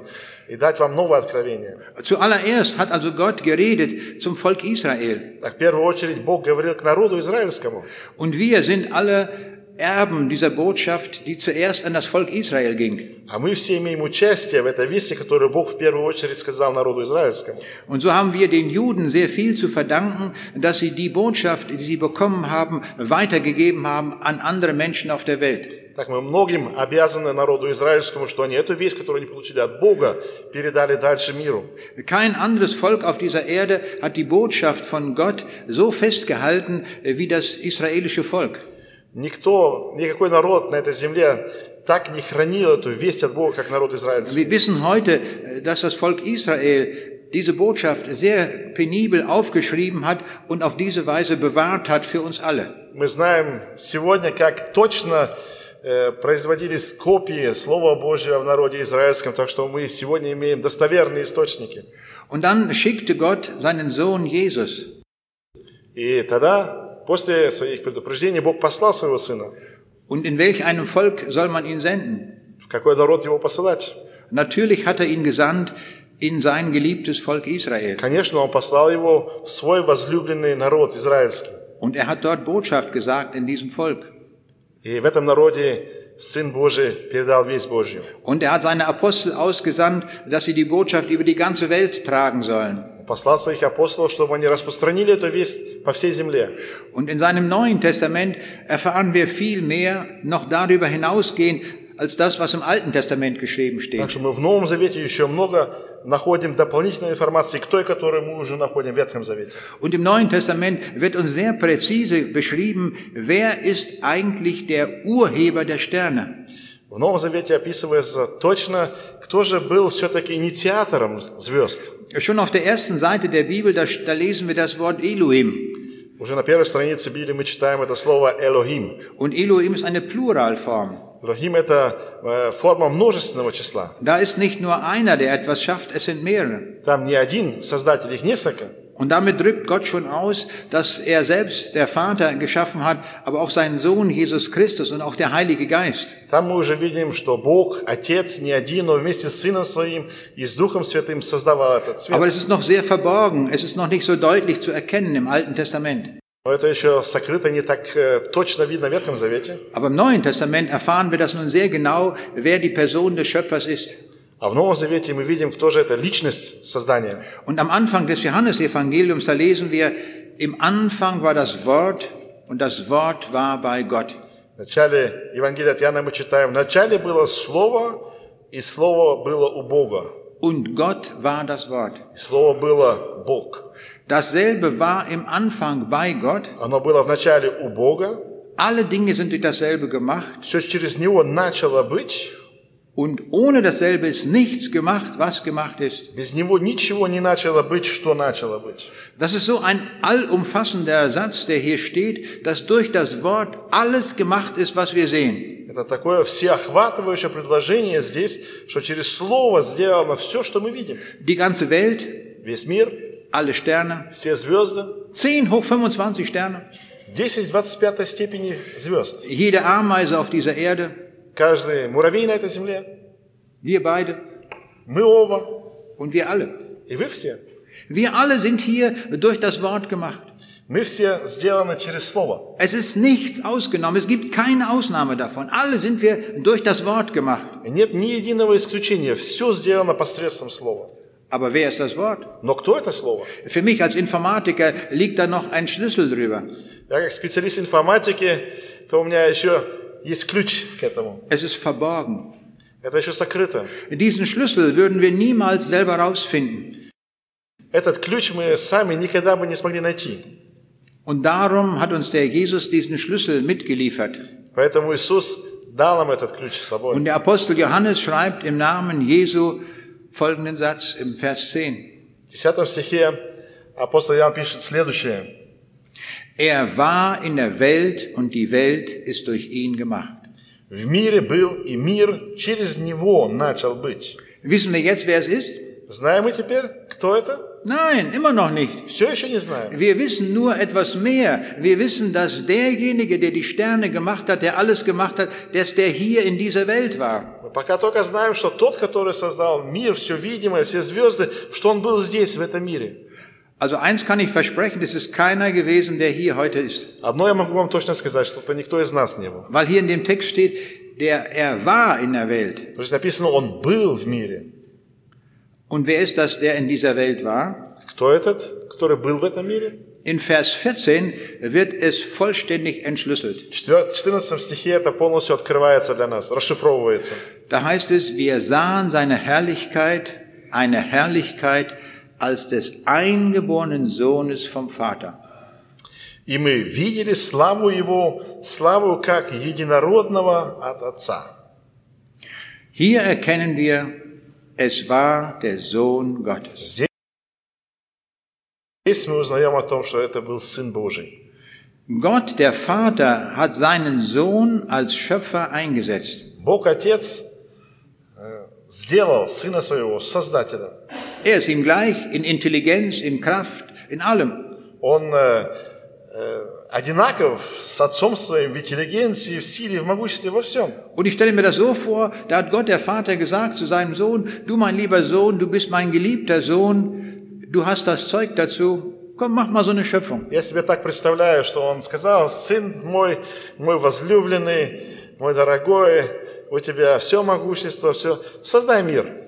и дать вам новое откровение. Zuallererst hat also Gott geredet zum Volk Israel. Так в первую очередь Бог говорил к народу израильскому. Und wir sind alle Erben dieser Botschaft, die zuerst an das Volk Israel ging. А мы все имеем участие в этой вести, которую Бог в первую очередь сказал народу израильскому. Und so haben wir den Juden sehr viel zu verdanken, dass sie die Botschaft, die sie bekommen haben, weitergegeben haben an andere Menschen auf der Welt. Так мы многим обязаны народу израильскому, что они эту весть, которую они получили от Бога, передали дальше миру. Kein anderes Volk auf dieser Erde hat die Botschaft von Gott so festgehalten äh, wie das israelische Volk. Никто, никакой народ на этой земле так не хранил эту весть от Бога, как народ израильский. Wir wissen heute, äh, dass das Volk Israel diese Botschaft sehr penibel aufgeschrieben hat und auf diese Weise bewahrt hat für uns alle. Мы знаем сегодня, как точно э, производились копии Слова Божьего в народе израильском, так что мы сегодня имеем достоверные источники. Und dann schickte Gott seinen Sohn Jesus. И тогда, после своих предупреждений, Бог послал своего Сына. Und in welch einem Volk soll man ihn senden? В какой народ его посылать? Natürlich hat er ihn gesandt in sein geliebtes Volk Israel. Конечно, Он послал его в свой возлюбленный народ израильский. Und er hat dort Botschaft gesagt in diesem Volk. И в этом народе Сын Божий передал весть Божью. Und er hat seine Apostel ausgesandt, dass sie die Botschaft über die ganze Welt tragen sollen. Он послал своих апостолов, чтобы они распространили эту весть по всей земле. Und in seinem Neuen Testament erfahren wir viel mehr, noch darüber hinausgehen, als das, was im Alten Testament geschrieben Так steht. что мы в Новом Завете еще много находим дополнительной информации к той, которую мы уже находим в Ветхом Завете. Und im Neuen Testament wird uns sehr präzise beschrieben, wer ist eigentlich der Urheber der Sterne. В Новом Завете описывается точно, кто же был все-таки инициатором звезд. Schon auf der ersten Seite der Bibel, da, da lesen wir das Wort Elohim. Уже на первой странице Библии мы читаем это слово «Элохим». Und Elohim ist eine Pluralform. Элохим – это э, форма множественного числа. Da ist nicht nur einer, der etwas schafft, es sind mehrere. Там не один создатель, их несколько. Und damit drückt Gott schon aus, dass er selbst, der Vater, geschaffen hat, aber auch seinen Sohn Jesus Christus und auch der Heilige Geist. Там мы уже видим, что Бог, Отец, не один, но вместе с Сыном Своим и с Духом Святым создавал этот свет. Aber es ist noch sehr verborgen, es ist noch nicht so deutlich zu erkennen im Alten Testament. Но это еще сокрыто не так э, точно видно в Ветхом Завете. Aber im Neuen Testament erfahren wir das nun sehr genau, wer die Person des Schöpfers ist. А в Новом Завете мы видим, кто же это личность создания. Und am Anfang des Johannesevangeliums, da lesen wir, im Anfang war das Wort und das Wort war bei Gott. В начале Евангелия от Иоанна мы читаем, в начале было Слово, и Слово было у Бога. Und Gott war das Wort. И Слово было Бог. Dasselbe war im Anfang bei Gott. Оно было в начале у Бога. Alle Dinge sind durch dasselbe gemacht. Все через Него начало быть. Und ohne dasselbe ist nichts gemacht, was gemacht ist. Без Него ничего не начало быть, что начало быть. Das ist so ein allumfassender Satz, der hier steht, dass durch das Wort alles gemacht ist, was wir sehen. Это такое всеохватывающее предложение здесь, что через Слово сделано все, что мы видим. Die ganze Welt, Весь мир, alle Sterne, все звезды, 10 hoch 25 Sterne, 10 в 25 stepени звезд. jede Ameise auf dieser Erde, Каждый муравей на этой земле, wir beide мы оба, und wir alle. и вы все. Wir alle sind hier durch das Wort gemacht. Мы все сделаны через Слово. Es ist nichts ausgenommen, es gibt keine Ausnahme davon. Alle sind wir durch das Wort gemacht. И нет ни единого исключения. Все сделано посредством Слова. Aber wer ist das Wort? Но кто это Слово? Für mich als Informatiker liegt da noch ein Schlüssel drüber. Я как специалист информатики, то у меня еще есть ключ к этому. Es ist verborgen. Это еще сокрыто. Diesen Schlüssel würden wir niemals selber rausfinden. Этот ключ мы сами никогда бы не смогли найти. Und darum hat uns der Jesus diesen Schlüssel mitgeliefert. Поэтому Иисус дал нам этот ключ с собой. Und der Apostel Johannes schreibt im Namen Jesu folgenden Satz im Vers 10. В 10 стихе апостол Иоанн пишет следующее. Er war in der Welt und die Welt ist durch ihn gemacht. В мире был, и мир через него начал быть. Wissen wir jetzt, wer es ist? Знаем мы теперь, кто это? Nein, immer noch nicht. Все еще не знаем. Wir wissen nur etwas mehr. Wir wissen, dass derjenige, der die Sterne gemacht hat, der alles gemacht hat, dass der hier in dieser Welt war. Мы пока только знаем, что тот, который создал мир, все видимое, все звезды, что он был здесь, в этом мире. Also eins kann ich versprechen, es ist keiner gewesen, der hier heute ist. Одно я могу вам точно сказать, что это никто из нас не был. Weil hier in dem Text steht, der er war in der Welt. То есть написано, он был в мире. Und wer ist das, der in dieser Welt war? Кто этот, который был в этом мире? In Vers 14 wird es vollständig entschlüsselt. В 14 стихе это полностью открывается для нас, расшифровывается. Da heißt es, wir sahen seine Herrlichkeit, eine Herrlichkeit als des eingeborenen Sohnes vom Vater. И мы видели славу Его, славу как единородного от Отца. Hier erkennen wir, es war der Sohn Gottes. Здесь мы узнаем о том, что это был Сын Божий. Gott, der Vater, hat seinen Sohn als Schöpfer eingesetzt. Бог Отец э, сделал Сына Своего, Создателя. Er ist ihm gleich in Intelligenz, in Kraft, in allem. Он э, э, одинаков с Отцом Своим в интеллигенции, в силе, в могуществе, во всем. Und ich stelle mir das so vor, da hat Gott der Vater gesagt zu seinem Sohn, du mein lieber Sohn, du bist mein geliebter Sohn, du hast das Zeug dazu, komm, mach mal so eine Schöpfung. Я себе так представляю, что он сказал, сын мой, мой возлюбленный, мой дорогой, у тебя все могущество, все, создай мир.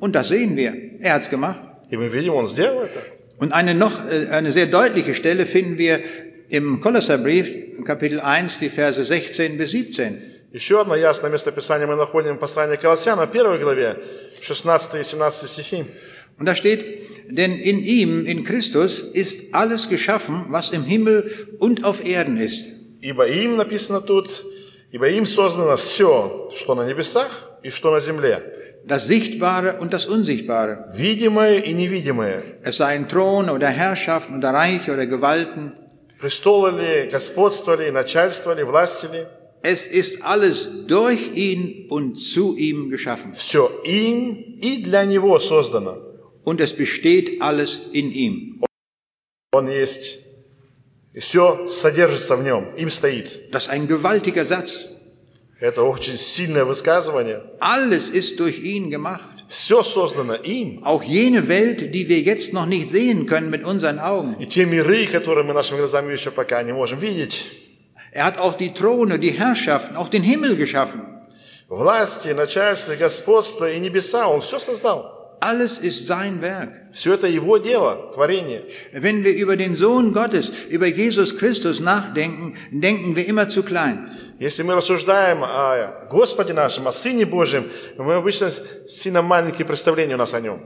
Und das sehen wir. Er hat's gemacht. И мы видим, он сделал это. Und eine noch, äh, eine sehr deutliche Stelle finden wir im Kolosserbrief, Kapitel 1, die Verse 16 bis 17. Еще одно ясное местописание мы находим в послании к Колоссянам, первой главе, 16 и 17 стихи. Und da steht, denn in ihm, in Christus, ist alles geschaffen, was im Himmel und auf Erden ist. Ибо им написано тут, ибо им создано все, что на небесах и что на земле, Das Sichtbare und das Unsichtbare. видимое и невидимое, Es seien Throne oder Herrschaften oder Reiche oder Gewalten. престолы ли, господство ли, начальство ли, власти ли, Es ist alles durch ihn und zu ihm geschaffen. все им и для него создано. Und es besteht alles in ihm. Он есть, и все содержится в нем, им стоит. Das ist ein gewaltiger Satz. Это очень сильное высказывание. Alles ist durch ihn gemacht. Все создано им. Auch jene Welt, die wir jetzt noch nicht sehen können mit unseren Augen. И те миры, которые мы нашими глазами еще пока не можем видеть. Er hat auch die Throne, die Herrschaften, auch den Himmel geschaffen. Власти, начальство, господство и небеса, Он все создал. Alles ist sein Werk. Все это Его дело, творение. Wenn wir über den Sohn Gottes, über Jesus Christus nachdenken, denken wir immer zu klein. Если мы рассуждаем о Господе нашем, о Сыне Божьем, мы обычно сильно маленькие представления у нас о Нем.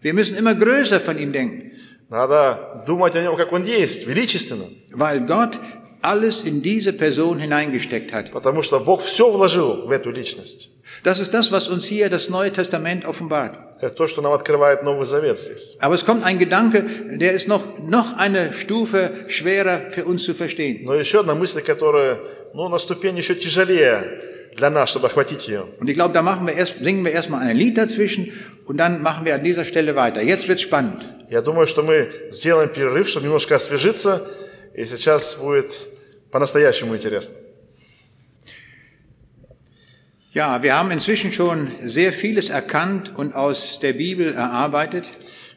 Wir müssen immer größer von ihm denken, Надо думать о Нем, как Он есть, величественно. weil Gott alles in diese Person hineingesteckt hat. Потому что Бог все вложил в эту личность. Das ist das, was uns hier das Neue Testament offenbart. Это то, что нам открывает Новый Завет здесь. Aber es kommt ein Gedanke, der ist noch, noch eine Stufe schwerer für uns zu verstehen. Но еще одна мысль, которая ну, на ступень еще тяжелее для нас, чтобы охватить ее. Und ich glaube, da machen wir erst, singen wir erstmal ein Lied dazwischen und dann machen wir an dieser Stelle weiter. Jetzt wird's spannend. Я думаю, что мы сделаем перерыв, чтобы немножко освежиться, и сейчас будет по-настоящему интересно. Ja, wir haben inzwischen schon sehr vieles erkannt und aus der Bibel erarbeitet.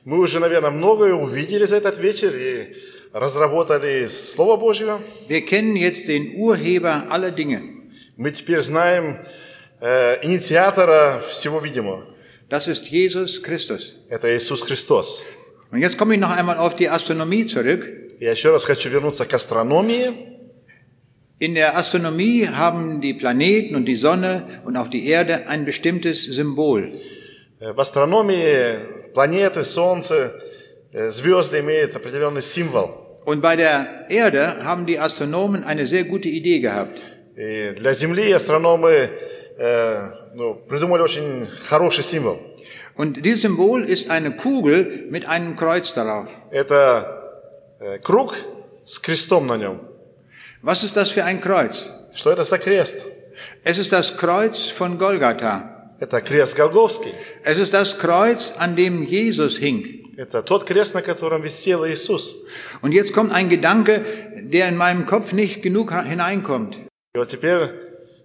Мы уже, наверное, многое увидели за этот вечер и разработали Слово Божье. Wir kennen jetzt den Urheber aller Dinge. Мы теперь знаем э, инициатора всего видимого. Das ist Jesus Christus. Это Иисус Христос. Und jetzt komme ich noch einmal auf die Astronomie zurück. Я еще раз хочу вернуться к астрономии. In der Astronomie haben die Planeten und die Sonne und auch die Erde ein bestimmtes Symbol. Э, В астрономии планеты, Солнце, э, звезды имеют определенный символ. Und bei der Erde haben die Astronomen eine sehr gute Idee gehabt. И для Земли астрономы э, ну, придумали очень хороший символ. Und dieses Symbol ist eine Kugel mit einem Kreuz darauf. Это э, круг с крестом на нем. Was ist das für ein Kreuz? Что это за крест? Es ist das Kreuz von Golgatha. Это крест Голговский. Es ist das Kreuz, an dem Jesus hing. Это тот крест, на котором висел Иисус. Und jetzt kommt ein Gedanke, der in meinem Kopf nicht genug hineinkommt. И вот теперь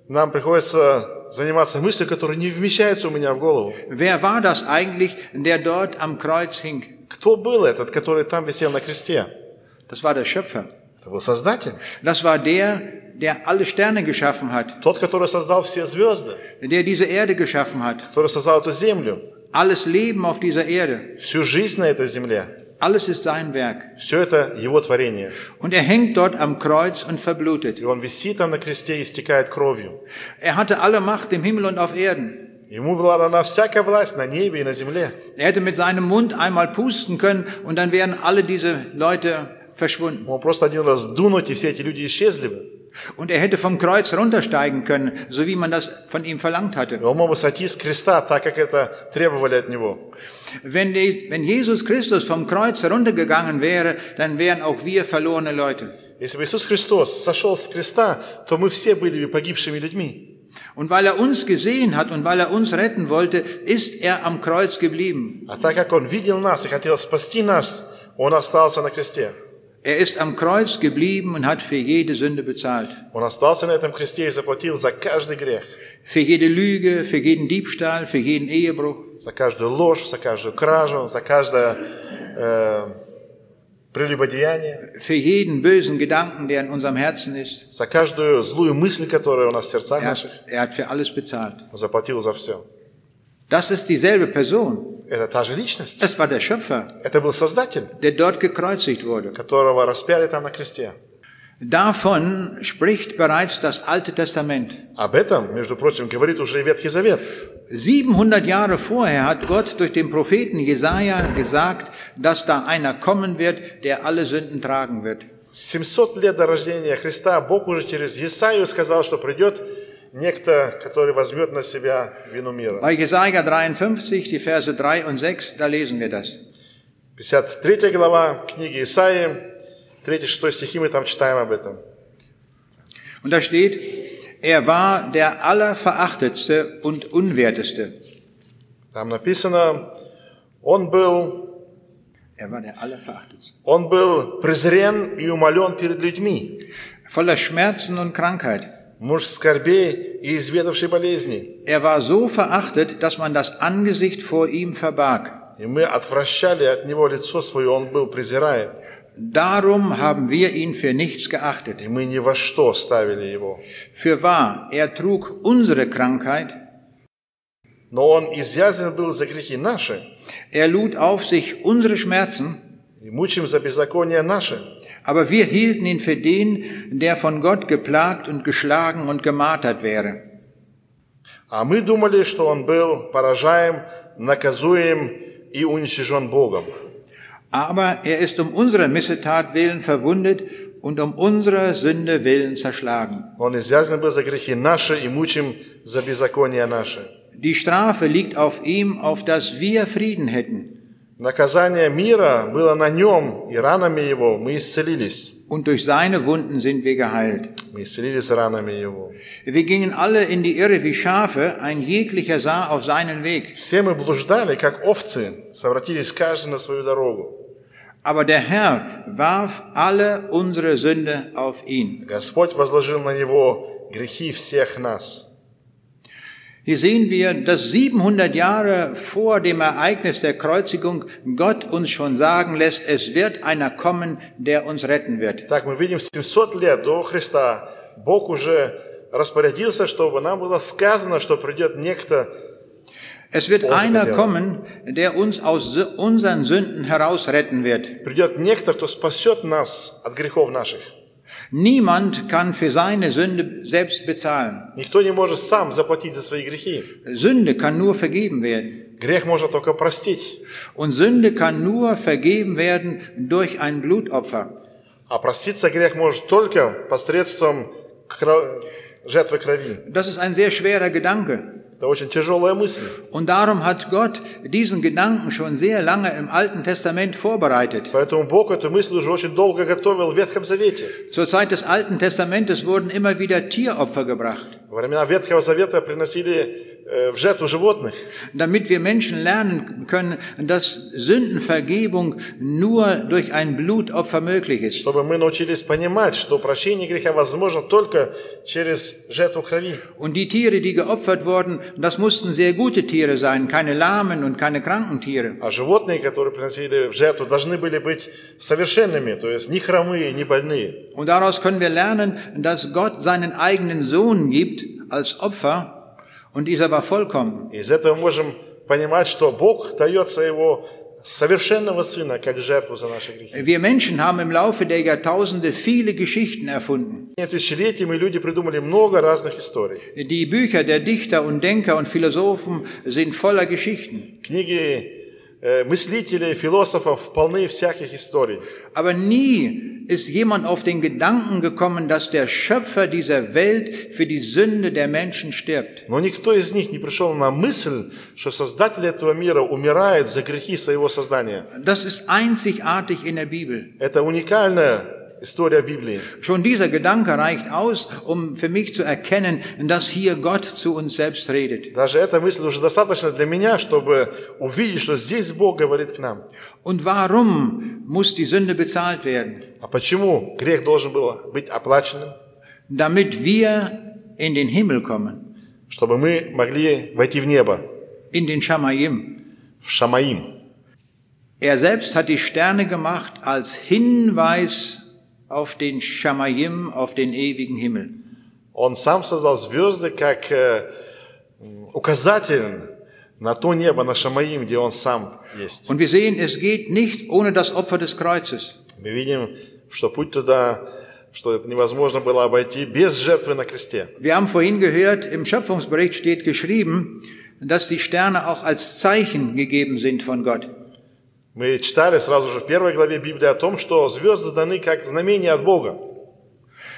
нам приходится заниматься мыслью, которая не вмещается у меня в голову. Wer war das eigentlich, der dort am Kreuz hing? Кто был этот, который там висел на кресте? Das war der Schöpfer. Это был Создатель. Das war der, der alle Sterne geschaffen hat, Тот, который создал все звезды, der diese Erde geschaffen hat, который создал эту землю, alles Leben auf dieser Erde. всю жизнь на этой земле. Alles ist sein Werk. Все это его творение. Und er hängt dort am Kreuz und verblutet. И он висит там на кресте и истекает кровью. Er hatte alle Macht im Himmel und auf Erden. Ему была дана всякая власть на небе и на земле. Er hätte mit seinem Mund einmal pusten können und dann wären alle diese Leute verschwunden. Он просто один раз дунуть, и все эти люди исчезли бы. Und er hätte vom Kreuz runtersteigen können, so wie man das von ihm verlangt И hatte. он мог бы сойти с креста, так как это требовали от него. Wenn, die, wenn Jesus Christus vom Kreuz heruntergegangen wäre, dann wären auch wir verlorene Leute. Если бы Иисус Христос сошел с креста, то мы все были бы погибшими людьми. Und weil er uns gesehen hat und weil er uns retten wollte, ist er am Kreuz geblieben. А так как Он видел нас и хотел спасти нас, Он остался на кресте. Er ist am Kreuz geblieben und hat für jede Sünde bezahlt. Он остался на этом кресте и заплатил за каждый грех, Für jede Lüge, für jeden Diebstahl, für jeden Ehebruch. за каждую ложь, за каждую кражу, за каждое э, прелюбодеяние, Für jeden bösen Gedanken, der in unserem Herzen ist. за каждую злую мысль, которая у нас в сердцах Er наших. hat, er hat für alles bezahlt. Он заплатил за все. Das ist dieselbe Person. Это та же личность. Das war der Schöpfer, Это был Создатель, der dort gekreuzigt wurde. которого распяли там на кресте. Davon spricht bereits das Alte Testament. Об этом, между прочим, говорит уже и Ветхий Завет. 700 Jahre vorher hat Gott durch den Propheten Jesaja gesagt, dass da einer kommen wird, der alle Sünden tragen wird. 700 лет до рождения Христа Бог уже через Исаию сказал, что придет некто, который возьмет на себя вину мира. Bei Jesaja 53, die Verse 3 und 6, da lesen wir das. 53 глава книги Исаии, 3-6 стихи, мы там читаем об этом. Und da steht, er war der allerverachtetste und unwerteste. Там написано, он был, Er war der allerverachtetste. он был презрен и умолен перед людьми, Voller Schmerzen und Krankheit. муж скорбей и изведавший болезни. Er war so verachtet, dass man das Angesicht vor ihm verbarg. И мы отвращали от него лицо свое, он был презираем. Darum haben wir ihn für nichts geachtet. И мы ни во что ставили его. Für wahr, er trug unsere Krankheit, Но он изъязен был за грехи наши, er lud auf sich unsere Schmerzen, и мучим за беззаконие наши. aber wir hielten ihn für den, der von Gott geplagt und geschlagen und gemartert wäre. А мы думали, что он был поражаем, наказуем и уничижен Богом. Aber er ist um unsere Missetat willen verwundet und um unserer Sünde willen zerschlagen. Он изъязен был за грехи наши и мучим за беззаконие наши. Die Strafe liegt auf ihm, auf dass wir Frieden hätten. Наказание мира было на нем, и ранами его мы исцелились. Und durch seine Wunden sind wir geheilt. Мы исцелились ранами его. Wir gingen alle in die Irre wie Schafe, ein jeglicher sah auf seinen Weg. Все мы блуждали, как овцы, совратились каждый на свою дорогу. Aber der Herr warf alle unsere Sünde auf ihn. Господь возложил на него грехи всех нас. Hier sehen wir, dass 700 Jahre vor dem Ereignis der Kreuzigung Gott uns schon sagen lässt, es wird einer kommen, der uns retten wird. Так мы видим, 700 лет до Христа Бог уже распорядился, чтобы нам было сказано, что придет некто, Es wird Ohne einer Verderber. kommen, der uns aus sü- unseren Sünden herausretten wird. придет некто, кто спасет нас от грехов наших. Niemand kann für seine Sünde selbst bezahlen. Никто не может сам заплатить за свои грехи. Sünde kann nur vergeben werden. Грех можно только простить. Und Sünde kann nur vergeben werden durch ein Blutopfer. А проститься грех может только посредством кро- жертвы крови. Das ist ein sehr schwerer Gedanke. Это очень тяжелая мысль. Und darum hat Gott diesen Gedanken schon sehr lange im Alten Testament vorbereitet. Поэтому Бог эту мысль уже очень долго готовил в Ветхом Завете. Zur Zeit des Alten Testamentes wurden immer wieder Tieropfer gebracht, Во времена Ветхого Завета приносили э, в жертву животных, damit wir Menschen lernen können, dass Sündenvergebung nur durch ein Blutopfer möglich ist. чтобы мы научились понимать, что прощение греха возможно только через жертву крови. Und die Tiere, die geopfert wurden, das mussten sehr gute Tiere sein, keine lahmen und keine kranken Tiere. А животные, которые приносили в жертву, должны были быть совершенными, то есть ни хромые, ни больные. Und daraus können wir lernen, dass Gott seinen eigenen Sohn gibt als Opfer und dieser war vollkommen. Из этого мы можем понимать, что Бог дает своего совершенного Сына как жертву за наши грехи. Wir Menschen haben im Laufe der Jahrtausende viele Geschichten erfunden. Тысячелетиями люди придумали много разных историй. Die Bücher der Dichter und Denker und Philosophen sind voller Geschichten. Книги э, мыслителей, философов полны всяких историй. Aber nie ist jemand auf den Gedanken gekommen, dass der Schöpfer dieser Welt für die Sünde der Menschen stirbt. Но никто из них не пришел на мысль, что Создатель этого мира умирает за грехи своего создания. Das ist einzigartig in der Bibel. Это уникальная история Библии. Schon dieser Gedanke reicht aus, um für mich zu erkennen, dass hier Gott zu uns selbst redet. Даже эта мысль уже достаточно для меня, чтобы увидеть, что здесь Бог говорит к нам. Und warum muss die Sünde bezahlt werden? А почему грех должен был быть оплаченным? Damit wir in den Himmel kommen, Чтобы мы могли войти в небо, in den Schamayim. в Шамаим. Er selbst hat die Sterne gemacht als Hinweis auf den Schamayim, auf den ewigen Himmel. Он сам создал звезды как э, м, указатель на то небо, на Шамаим, где он сам есть. Und wir sehen, es geht nicht ohne das Opfer des Kreuzes. Мы видим, что путь туда, что это невозможно было обойти без жертвы на кресте. Wir haben vorhin gehört, im Schöpfungsbericht steht geschrieben, dass die Sterne auch als Zeichen gegeben sind von Gott. Мы читали сразу же в первой главе Библии о том, что звезды даны как знамение от Бога.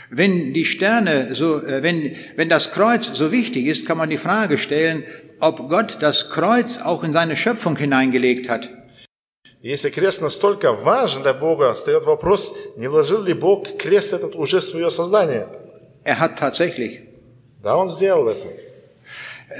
Wenn die Sterne so, äh, wenn, wenn das Kreuz so wichtig ist, kann man die Frage stellen, ob Gott das Kreuz auch in seine Schöpfung hineingelegt hat. Если крест настолько важен для Бога, встает вопрос, не вложил ли Бог крест этот уже в свое создание? Er hat tatsächlich. Да, Он сделал это.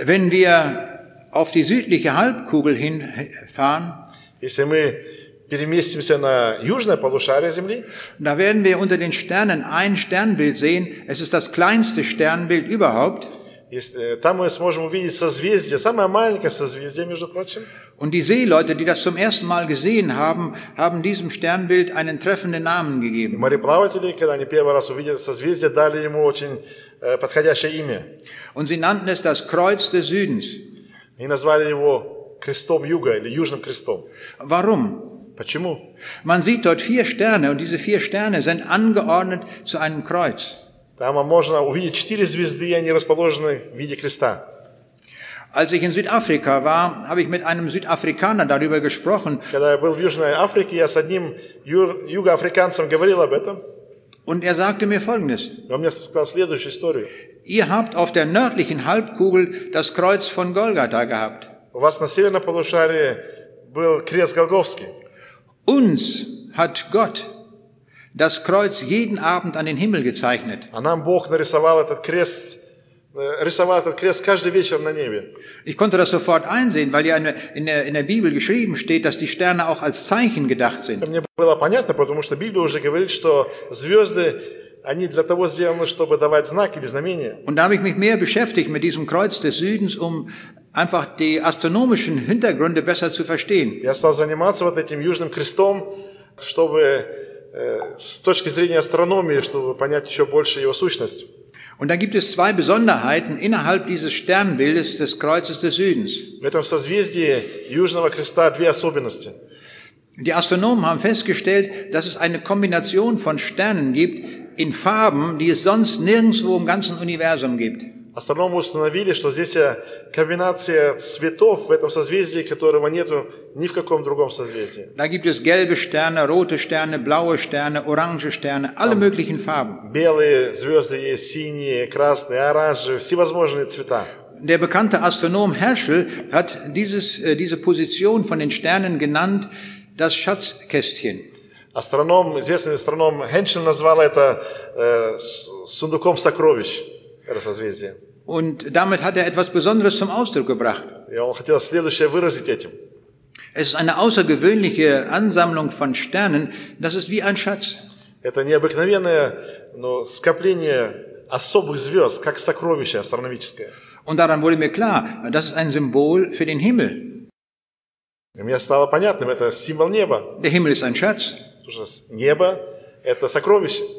Wenn wir auf die südliche Halbkugel hinfahren, Если мы переместимся на южное полушарие Земли, da werden wir unter den Sternen ein Sternbild sehen. Es ist das kleinste Sternbild überhaupt. если, там мы сможем увидеть созвездие, самое маленькое созвездие, между прочим. Und die Seeleute, die das zum ersten Mal gesehen haben, haben diesem Sternbild einen treffenden Namen И gegeben. мореплаватели, когда они первый раз увидели созвездие, дали ему очень э, подходящее имя. Und sie nannten es das Kreuz des Südens. И назвали его крестом юга или южным крестом. Warum? Почему? Man sieht dort vier Sterne und diese vier Sterne sind angeordnet zu einem Kreuz. Там можно увидеть четыре звезды, и они расположены в виде креста. Als ich in Südafrika war, habe ich mit einem Südafrikaner darüber gesprochen Когда я был в Южной Африке, я с одним ю- югоафриканцем говорил об этом. und er sagte mir Folgendes. И он мне сказал следующую историю. Ihr habt auf der nördlichen Halbkugel das Kreuz von Golgatha gehabt. У вас на северном полушарии был крест Голговский. Uns hat Gott das Kreuz jeden Abend an den Himmel gezeichnet. А нам Бог нарисовал этот крест, э, рисовал этот крест каждый вечер на небе. Ich konnte das sofort einsehen, weil ja in der, in der, in der Bibel geschrieben steht, dass die Sterne auch als Zeichen gedacht sind. Это мне было понятно, потому что Библия уже говорит, что звезды, они для того сделаны, чтобы давать знак или знамение. Und da habe ich mich mehr beschäftigt mit diesem Kreuz des Südens, um einfach die astronomischen Hintergründe besser zu verstehen. Я стал заниматься вот этим южным крестом, чтобы э, с точки зрения астрономии, чтобы понять еще больше его сущность. Und da gibt es zwei Besonderheiten innerhalb dieses Sternbildes des Kreuzes des Südens. В этом созвездии Южного Креста две особенности. Die Astronomen haben festgestellt, dass es eine Kombination von Sternen gibt in Farben, die es sonst nirgendwo im ganzen Universum gibt. Астрономы установили, что здесь э, комбинация цветов в этом созвездии, которого нету ни в каком другом созвездии. Da gibt es gelbe Sterne, rote Sterne, blaue Sterne, orange Sterne, alle möglichen Farben. Белые звезды есть, синие, красные, оранжевые, всевозможные цвета. Der bekannte Astronom Herschel hat dieses, äh, diese Position von den Sternen genannt, das Schatzkästchen. Астроном, известный астроном Хеншел назвал это э, с- сундуком сокровищ, это созвездие. Und damit hat er etwas Besonderes zum Ausdruck gebracht. И он хотел следующее выразить этим. Es ist eine außergewöhnliche Ansammlung von Sternen, das ist wie ein Schatz. Это необыкновенное ну, скопление особых звезд, как сокровище астрономическое. Und daran wurde mir klar, das ist ein Symbol für den Himmel. И мне стало понятным, это символ неба. Der Himmel ist ein Schatz. Потому что небо – это сокровище.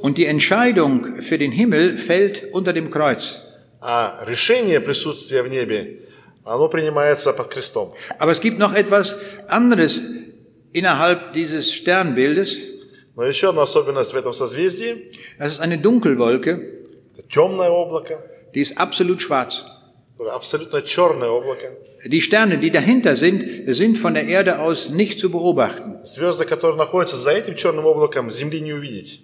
Und die Entscheidung für den Himmel fällt unter dem Kreuz. А решение присутствия в небе, оно принимается под крестом. Aber es gibt noch etwas anderes innerhalb dieses Sternbildes. Но еще одна особенность в этом созвездии Das ist eine Dunkelwolke, – это темное облако, die ist absolut schwarz. абсолютно черное облако. Die Sterne, die dahinter sind, sind von der Erde aus nicht zu beobachten. Звезды, которые находятся за этим черным облаком, с Земли не увидеть.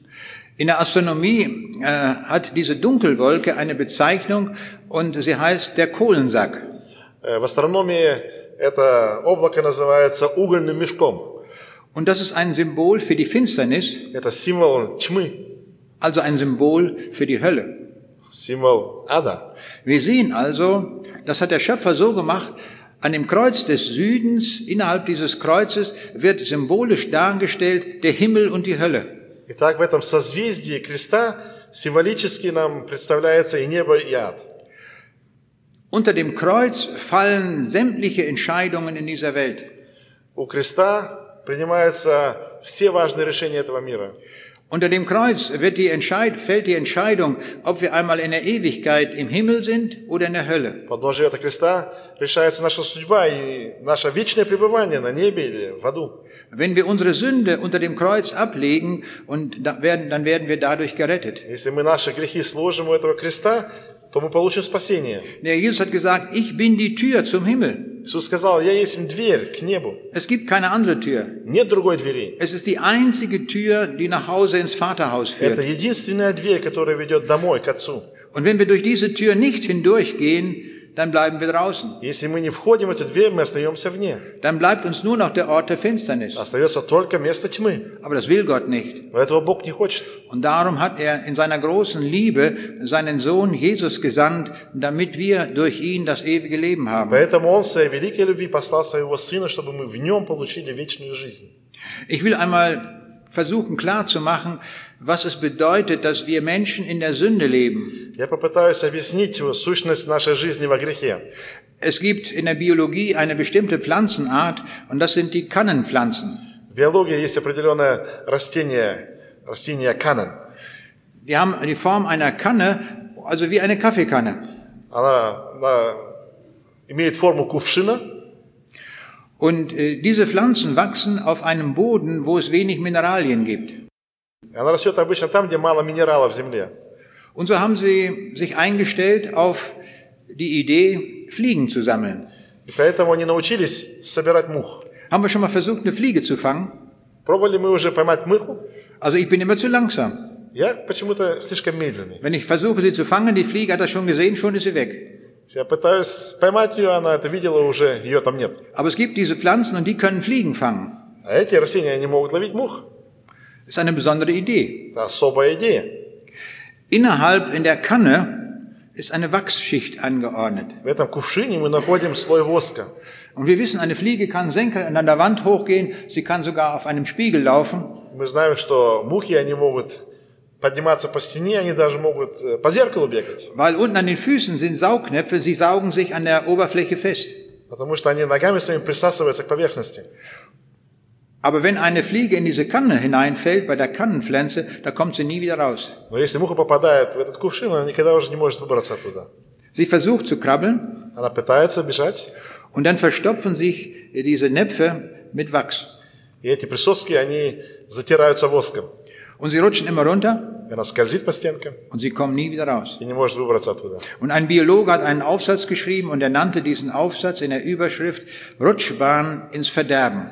In der Astronomie äh, hat diese Dunkelwolke eine Bezeichnung und sie heißt der Kohlensack. Э, В астрономии это облако называется угольным мешком. Und das ist ein Symbol für die Finsternis Это символ тьмы. also ein Symbol für die Hölle. символ ада. Wir sehen also, das hat der Schöpfer so gemacht, an dem Kreuz des Südens, innerhalb dieses Kreuzes, wird symbolisch dargestellt der Himmel und die Hölle. Итак, в этом созвездии креста символически нам представляется и небо, и ад. Unter dem Kreuz fallen sämtliche Entscheidungen in dieser Welt. У креста принимаются все важные решения этого мира. Unter dem Kreuz wird die Entscheid fällt die Entscheidung, ob wir einmal in der Ewigkeit im Himmel sind oder in der Hölle. Подножие этого креста решается наша судьба и наше вечное пребывание на небе или в аду. Wenn wir unsere Sünde unter dem Kreuz ablegen und da werden, dann werden wir dadurch gerettet. Если мы наши грехи сложим у этого креста, то мы получим спасение. Der Jesus hat gesagt, ich bin die Tür zum Himmel. Иисус сказал, я есть дверь к небу. Es gibt keine andere Tür. Нет другой двери. Es ist die einzige Tür, die nach Hause ins Vaterhaus Это führt. единственная дверь, которая ведет домой, к Отцу. Und wenn wir durch diese Tür nicht hindurchgehen, dann bleiben wir draußen. Если мы не входим в эту дверь, мы остаемся вне. Dann bleibt uns nur noch der Ort der Finsternis. Остается только место тьмы. Aber das will Gott nicht. Но этого Бог не хочет. Und darum hat er in seiner großen Liebe seinen Sohn Jesus gesandt, damit wir durch ihn das ewige Leben haben. Поэтому Он в своей великой любви послал Своего Сына, чтобы мы в Нем получили вечную жизнь. Ich will einmal versuchen klarzumachen, was es bedeutet, dass wir Menschen in der Sünde leben. Я попытаюсь объяснить его сущность нашей жизни во грехе. Es gibt in der Biologie eine bestimmte Pflanzenart und das sind die Kannenpflanzen. В биологии есть определенное растение, растение канен. Die haben die Form einer Kanne, also wie eine Kaffeekanne. Она, она имеет форму кувшина, Und äh, diese Pflanzen wachsen auf einem Boden, wo es wenig Mineralien gibt. и она растет обычно там, где мало минералов в земле. Und so haben sie sich eingestellt auf die Idee, Fliegen zu sammeln. И поэтому они научились собирать мух. Haben wir schon mal versucht, eine Fliege zu fangen? Пробовали мы уже поймать мыху? Also ich bin immer zu langsam. Я почему-то слишком медленный. Wenn ich versuche, sie zu fangen, die Fliege hat das schon gesehen, schon ist sie weg. Я пытаюсь поймать ее, она это видела уже, ее там нет. Aber es gibt diese Pflanzen und die können Fliegen fangen. А эти растения, они могут ловить мух. Das ist eine besondere Idee. Это особая идея. Innerhalb in der Kanne ist eine Wachsschicht angeordnet. В этом кувшине мы находим слой воска. Und wir wissen, eine Fliege kann senkrecht an der Wand hochgehen, sie kann sogar auf einem Spiegel laufen. Мы знаем, что мухи, они могут подниматься по стене, они даже могут э, по зеркалу бегать. Weil unten an den Füßen sind Saugnäpfe, sie saugen sich an der Oberfläche fest. Потому что они ногами своими присасываются к поверхности. Aber wenn eine Fliege in diese Kanne hineinfällt, bei der Kannenpflanze, da kommt sie nie wieder raus. Но если муха попадает в этот кувшин, она никогда уже не может выбраться оттуда. Sie versucht zu krabbeln Она пытается бежать, und dann verstopfen sich diese Näpfe mit Wachs. и эти присоски, они затираются воском. Und sie rutschen immer runter И она скользит по стенкам und sie kommen nie wieder raus. и не может выбраться оттуда. Und ein Biologe hat einen Aufsatz geschrieben und er nannte diesen Aufsatz in der Überschrift Rutschbahn ins Verderben.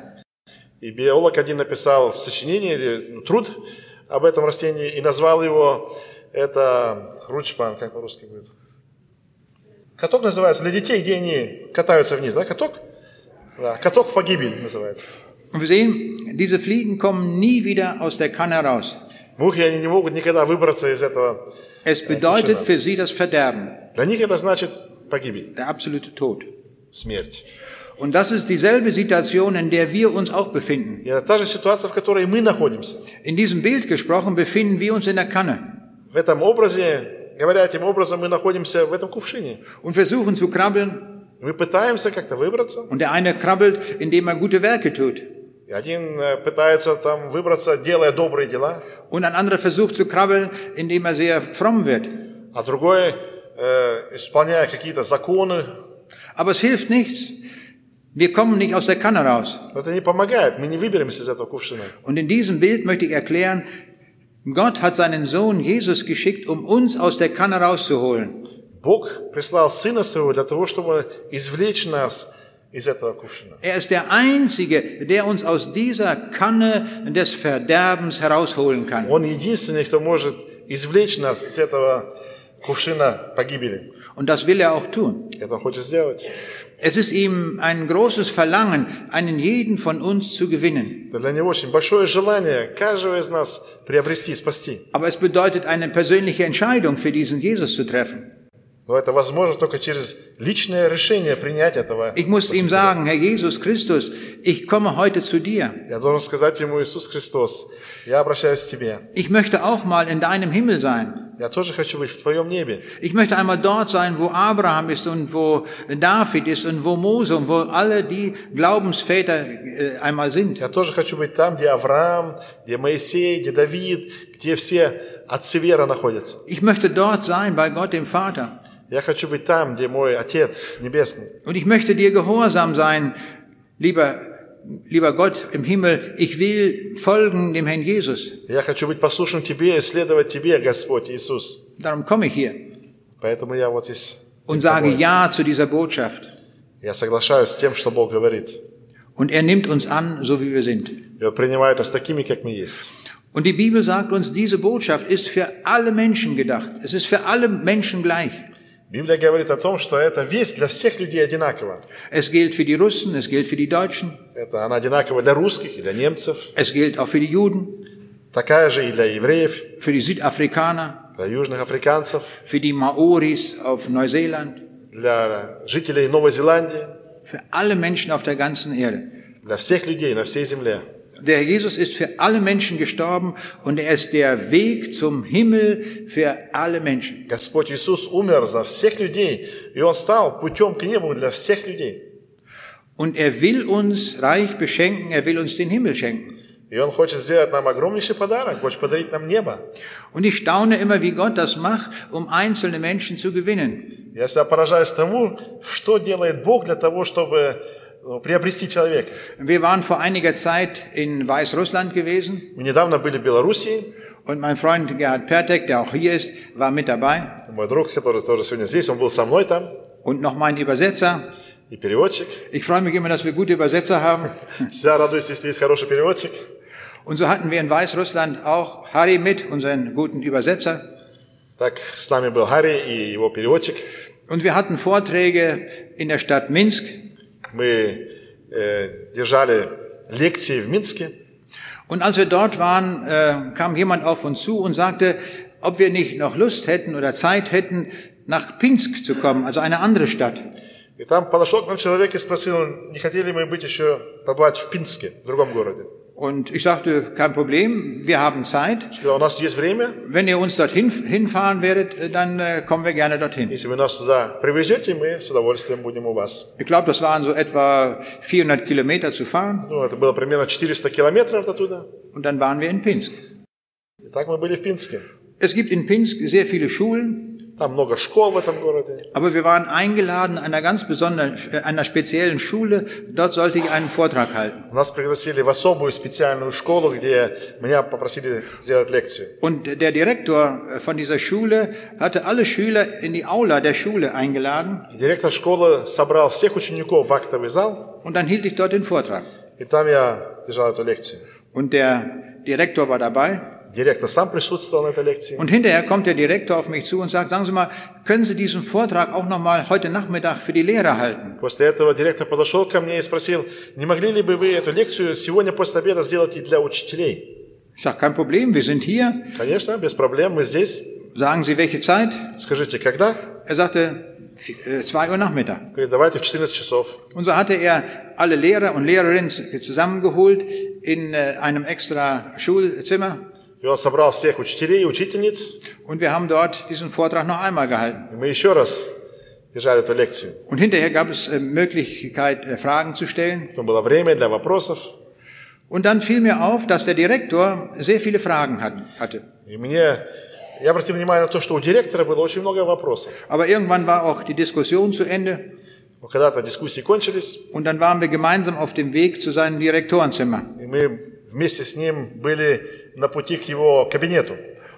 И биолог один написал сочинение или ну, труд об этом растении и назвал его это ручпан, как по-русски будет. Каток называется для детей, где они катаются вниз, да, каток? Да, каток в погибель называется. Wir sehen, diese Fliegen kommen nie wieder aus der Kanne raus. Мухи, они не могут никогда выбраться из этого. Es bedeutet für sie das Verderben, Для них это значит погибель, der absolute Tod. смерть. Und das ist dieselbe Situation, in der wir uns auch befinden. И это та же ситуация, в которой мы находимся. In diesem Bild gesprochen befinden wir uns in der Kanne В этом образе, говоря этим образом, мы находимся в этом кувшине. und versuchen zu krabbeln. Мы пытаемся как-то выбраться. Und der eine krabbelt, indem er gute Werke tut. И один э, пытается там выбраться, делая добрые дела. Und ein anderer versucht zu krabbeln, indem er sehr fromm wird. а другой, э, исполняя какие-то законы, Aber es hilft nichts. Wir kommen nicht aus der Kanne raus. но это не помогает, мы не выберемся из этого кувшина. Und in diesem Bild möchte ich erklären, Gott hat seinen Sohn Jesus geschickt, um uns aus der Kanne rauszuholen. Бог прислал Сына Своего для того, чтобы извлечь нас из этого кувшина. Er ist der Einzige, der uns aus dieser Kanne des Verderbens herausholen kann. Он единственный, кто может извлечь нас из этого кувшина погибели. Und das will er auch tun. Это он хочет сделать. Es ist ihm ein großes Verlangen, einen jeden von uns zu gewinnen. Это для Него очень большое желание каждого из нас приобрести и спасти. Aber es bedeutet eine persönliche Entscheidung, für diesen Jesus zu treffen. Но это возможно только через личное решение принять этого. Ich muss ihm sagen, Herr Jesus Christus, ich komme heute zu dir. Я должен сказать Ему, Иисус Христос, я обращаюсь к Тебе. Ich möchte auch mal in deinem Himmel sein. Я тоже хочу быть в Твоем небе. Ich möchte einmal dort sein, wo Abraham ist und wo David ist und wo Mose und wo alle die Glaubensväter äh, einmal sind. Я тоже хочу быть там, где Авраам, где Моисей, где Давид, где все отцы веры находятся. Ich möchte dort sein bei Gott dem Vater. Я хочу быть там, где мой Отец Небесный. Und ich möchte dir gehorsam sein, lieber, lieber Gott im Himmel. Ich will folgen dem Herrn Jesus. Я хочу быть послушным Тебе и следовать Тебе, Господь Иисус. Darum komme ich hier Поэтому я вот здесь. und sage Ja zu dieser Botschaft. Я соглашаюсь с тем, что Бог говорит. Und er nimmt uns an, so wie wir sind. И Он принимает нас такими, как мы есть. Und die Bibel sagt uns, diese Botschaft ist für alle Menschen gedacht. Es ist für alle Menschen gleich. Библия говорит о том, что эта весть для всех людей одинакова. Es gilt für die Russen, es gilt für die Deutschen, Это она одинакова для русских и для немцев. es gilt auch für die Juden, Такая же и для евреев, für die Südafrikaner, для южных африканцев, für die Maoris auf Neuseeland, для жителей Новой Зеландии, für alle Menschen auf der ganzen Erde. для всех людей на всей земле. Der Herr Jesus ist für alle Menschen gestorben und er ist der Weg zum Himmel für alle Menschen. Господь Иисус умер за всех людей, и Он стал путем к небу для всех людей. Und er will uns reich beschenken, er will uns den Himmel schenken. И Он хочет сделать нам огромнейший подарок, хочет подарить нам небо. Und ich staune immer, wie Gott das macht, um einzelne Menschen zu gewinnen. Я всегда поражаюсь тому, что делает Бог для того, чтобы ну, приобрести человека. Wir waren vor einiger Zeit in Weißrussland gewesen Мы недавно были в Белоруссии, und mein Freund Gerhard Pertek, der auch hier ist, war mit dabei мой друг, который тоже сегодня здесь, он был со мной там, und noch mein Übersetzer. и переводчик. Ich freue mich immer, dass wir gute Übersetzer haben. Всегда радуюсь, если есть хороший переводчик. Und so hatten wir in Weißrussland auch Harry mit, unseren guten Übersetzer. Так, с нами был Харри и его переводчик. Und wir hatten Vorträge in der Stadt Minsk. Мы э, держали лекции в Минске. Und als wir dort waren, äh, kam jemand auf uns zu und sagte, ob wir nicht noch Lust hätten oder Zeit hätten, nach Pinsk zu kommen, also eine andere Stadt. И там подошел к нам человек и спросил, не хотели мы быть еще побывать в Пинске, в другом городе. Und ich sagte, kein Problem, wir haben Zeit. Wenn ihr uns dorthin hinfahren werdet, äh, dann äh, kommen wir gerne dorthin. Ich glaube, das waren so etwa 400 Kilometer zu fahren. Und dann waren wir in Pinsk. Es gibt in Pinsk sehr viele Schulen. Там много школ в этом городе. aber wir waren eingeladen einer ganz besonderen, äh, einer speziellen Schule. Dort sollte ich einen Vortrag halten. Нас пригласили в особую специальную школу, где меня попросили сделать лекцию. Und der Direktor äh, von dieser Schule hatte alle Schüler in die Aula der Schule eingeladen И директор школы собрал всех учеников в актовый зал, und dann hielt ich dort den Vortrag. и там я держал эту лекцию. Und der Direktor war dabei. Директор сам присутствовал на этой лекции. Und hinterher kommt der Direktor auf mich zu und sagt, sagen Sie mal, können Sie diesen Vortrag auch nochmal heute Nachmittag für die Lehrer halten? После этого директор подошел ко мне и спросил, не могли ли бы вы эту лекцию сегодня после обеда сделать и для учителей? Ich sage, kein Problem, wir sind hier. Конечно, без проблем, мы здесь. Sagen Sie, welche Zeit? Скажите, когда? Er sagte, äh, 2 Uhr Nachmittag. Говорит, давайте в 14 часов. Und so hatte er alle Lehrer und Lehrerinnen zusammengeholt in äh, einem extra Schulzimmer. И он собрал всех учителей и учительниц, Und wir haben dort diesen Vortrag noch einmal gehalten. и мы еще раз держали эту лекцию. Und hinterher gab es äh, Möglichkeit, äh, Fragen zu stellen. Потом было время для вопросов. Und dann fiel mir auf, dass der Direktor sehr viele Fragen hat, hatte. И мне, я обратил внимание на то, что у директора было очень много вопросов. Aber irgendwann war auch die Diskussion zu Ende. Но когда-то дискуссии кончились, Und dann waren wir gemeinsam auf dem Weg zu seinem Direktorenzimmer. и мы вместе с ним были на пути к его кабинету.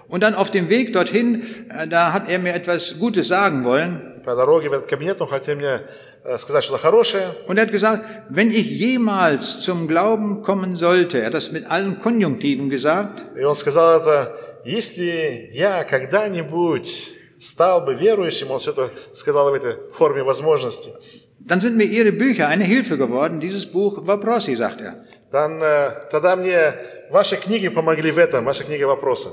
Und dann auf dem Weg dorthin, äh, da hat er mir etwas Gutes sagen wollen. По дороге в этот кабинет он хотел мне э, сказать что-то хорошее. Und er hat gesagt, wenn ich jemals zum Glauben kommen sollte, er hat das mit allen Konjunktiven gesagt, И он сказал это, если я когда-нибудь стал бы верующим, он все это сказал в этой форме возможности, Dann sind mir Ihre Bücher eine Hilfe geworden. Dieses Buch Вопросы, sagt er. Äh, тогда мне ваши книги помогли в этом, ваши книги вопросы.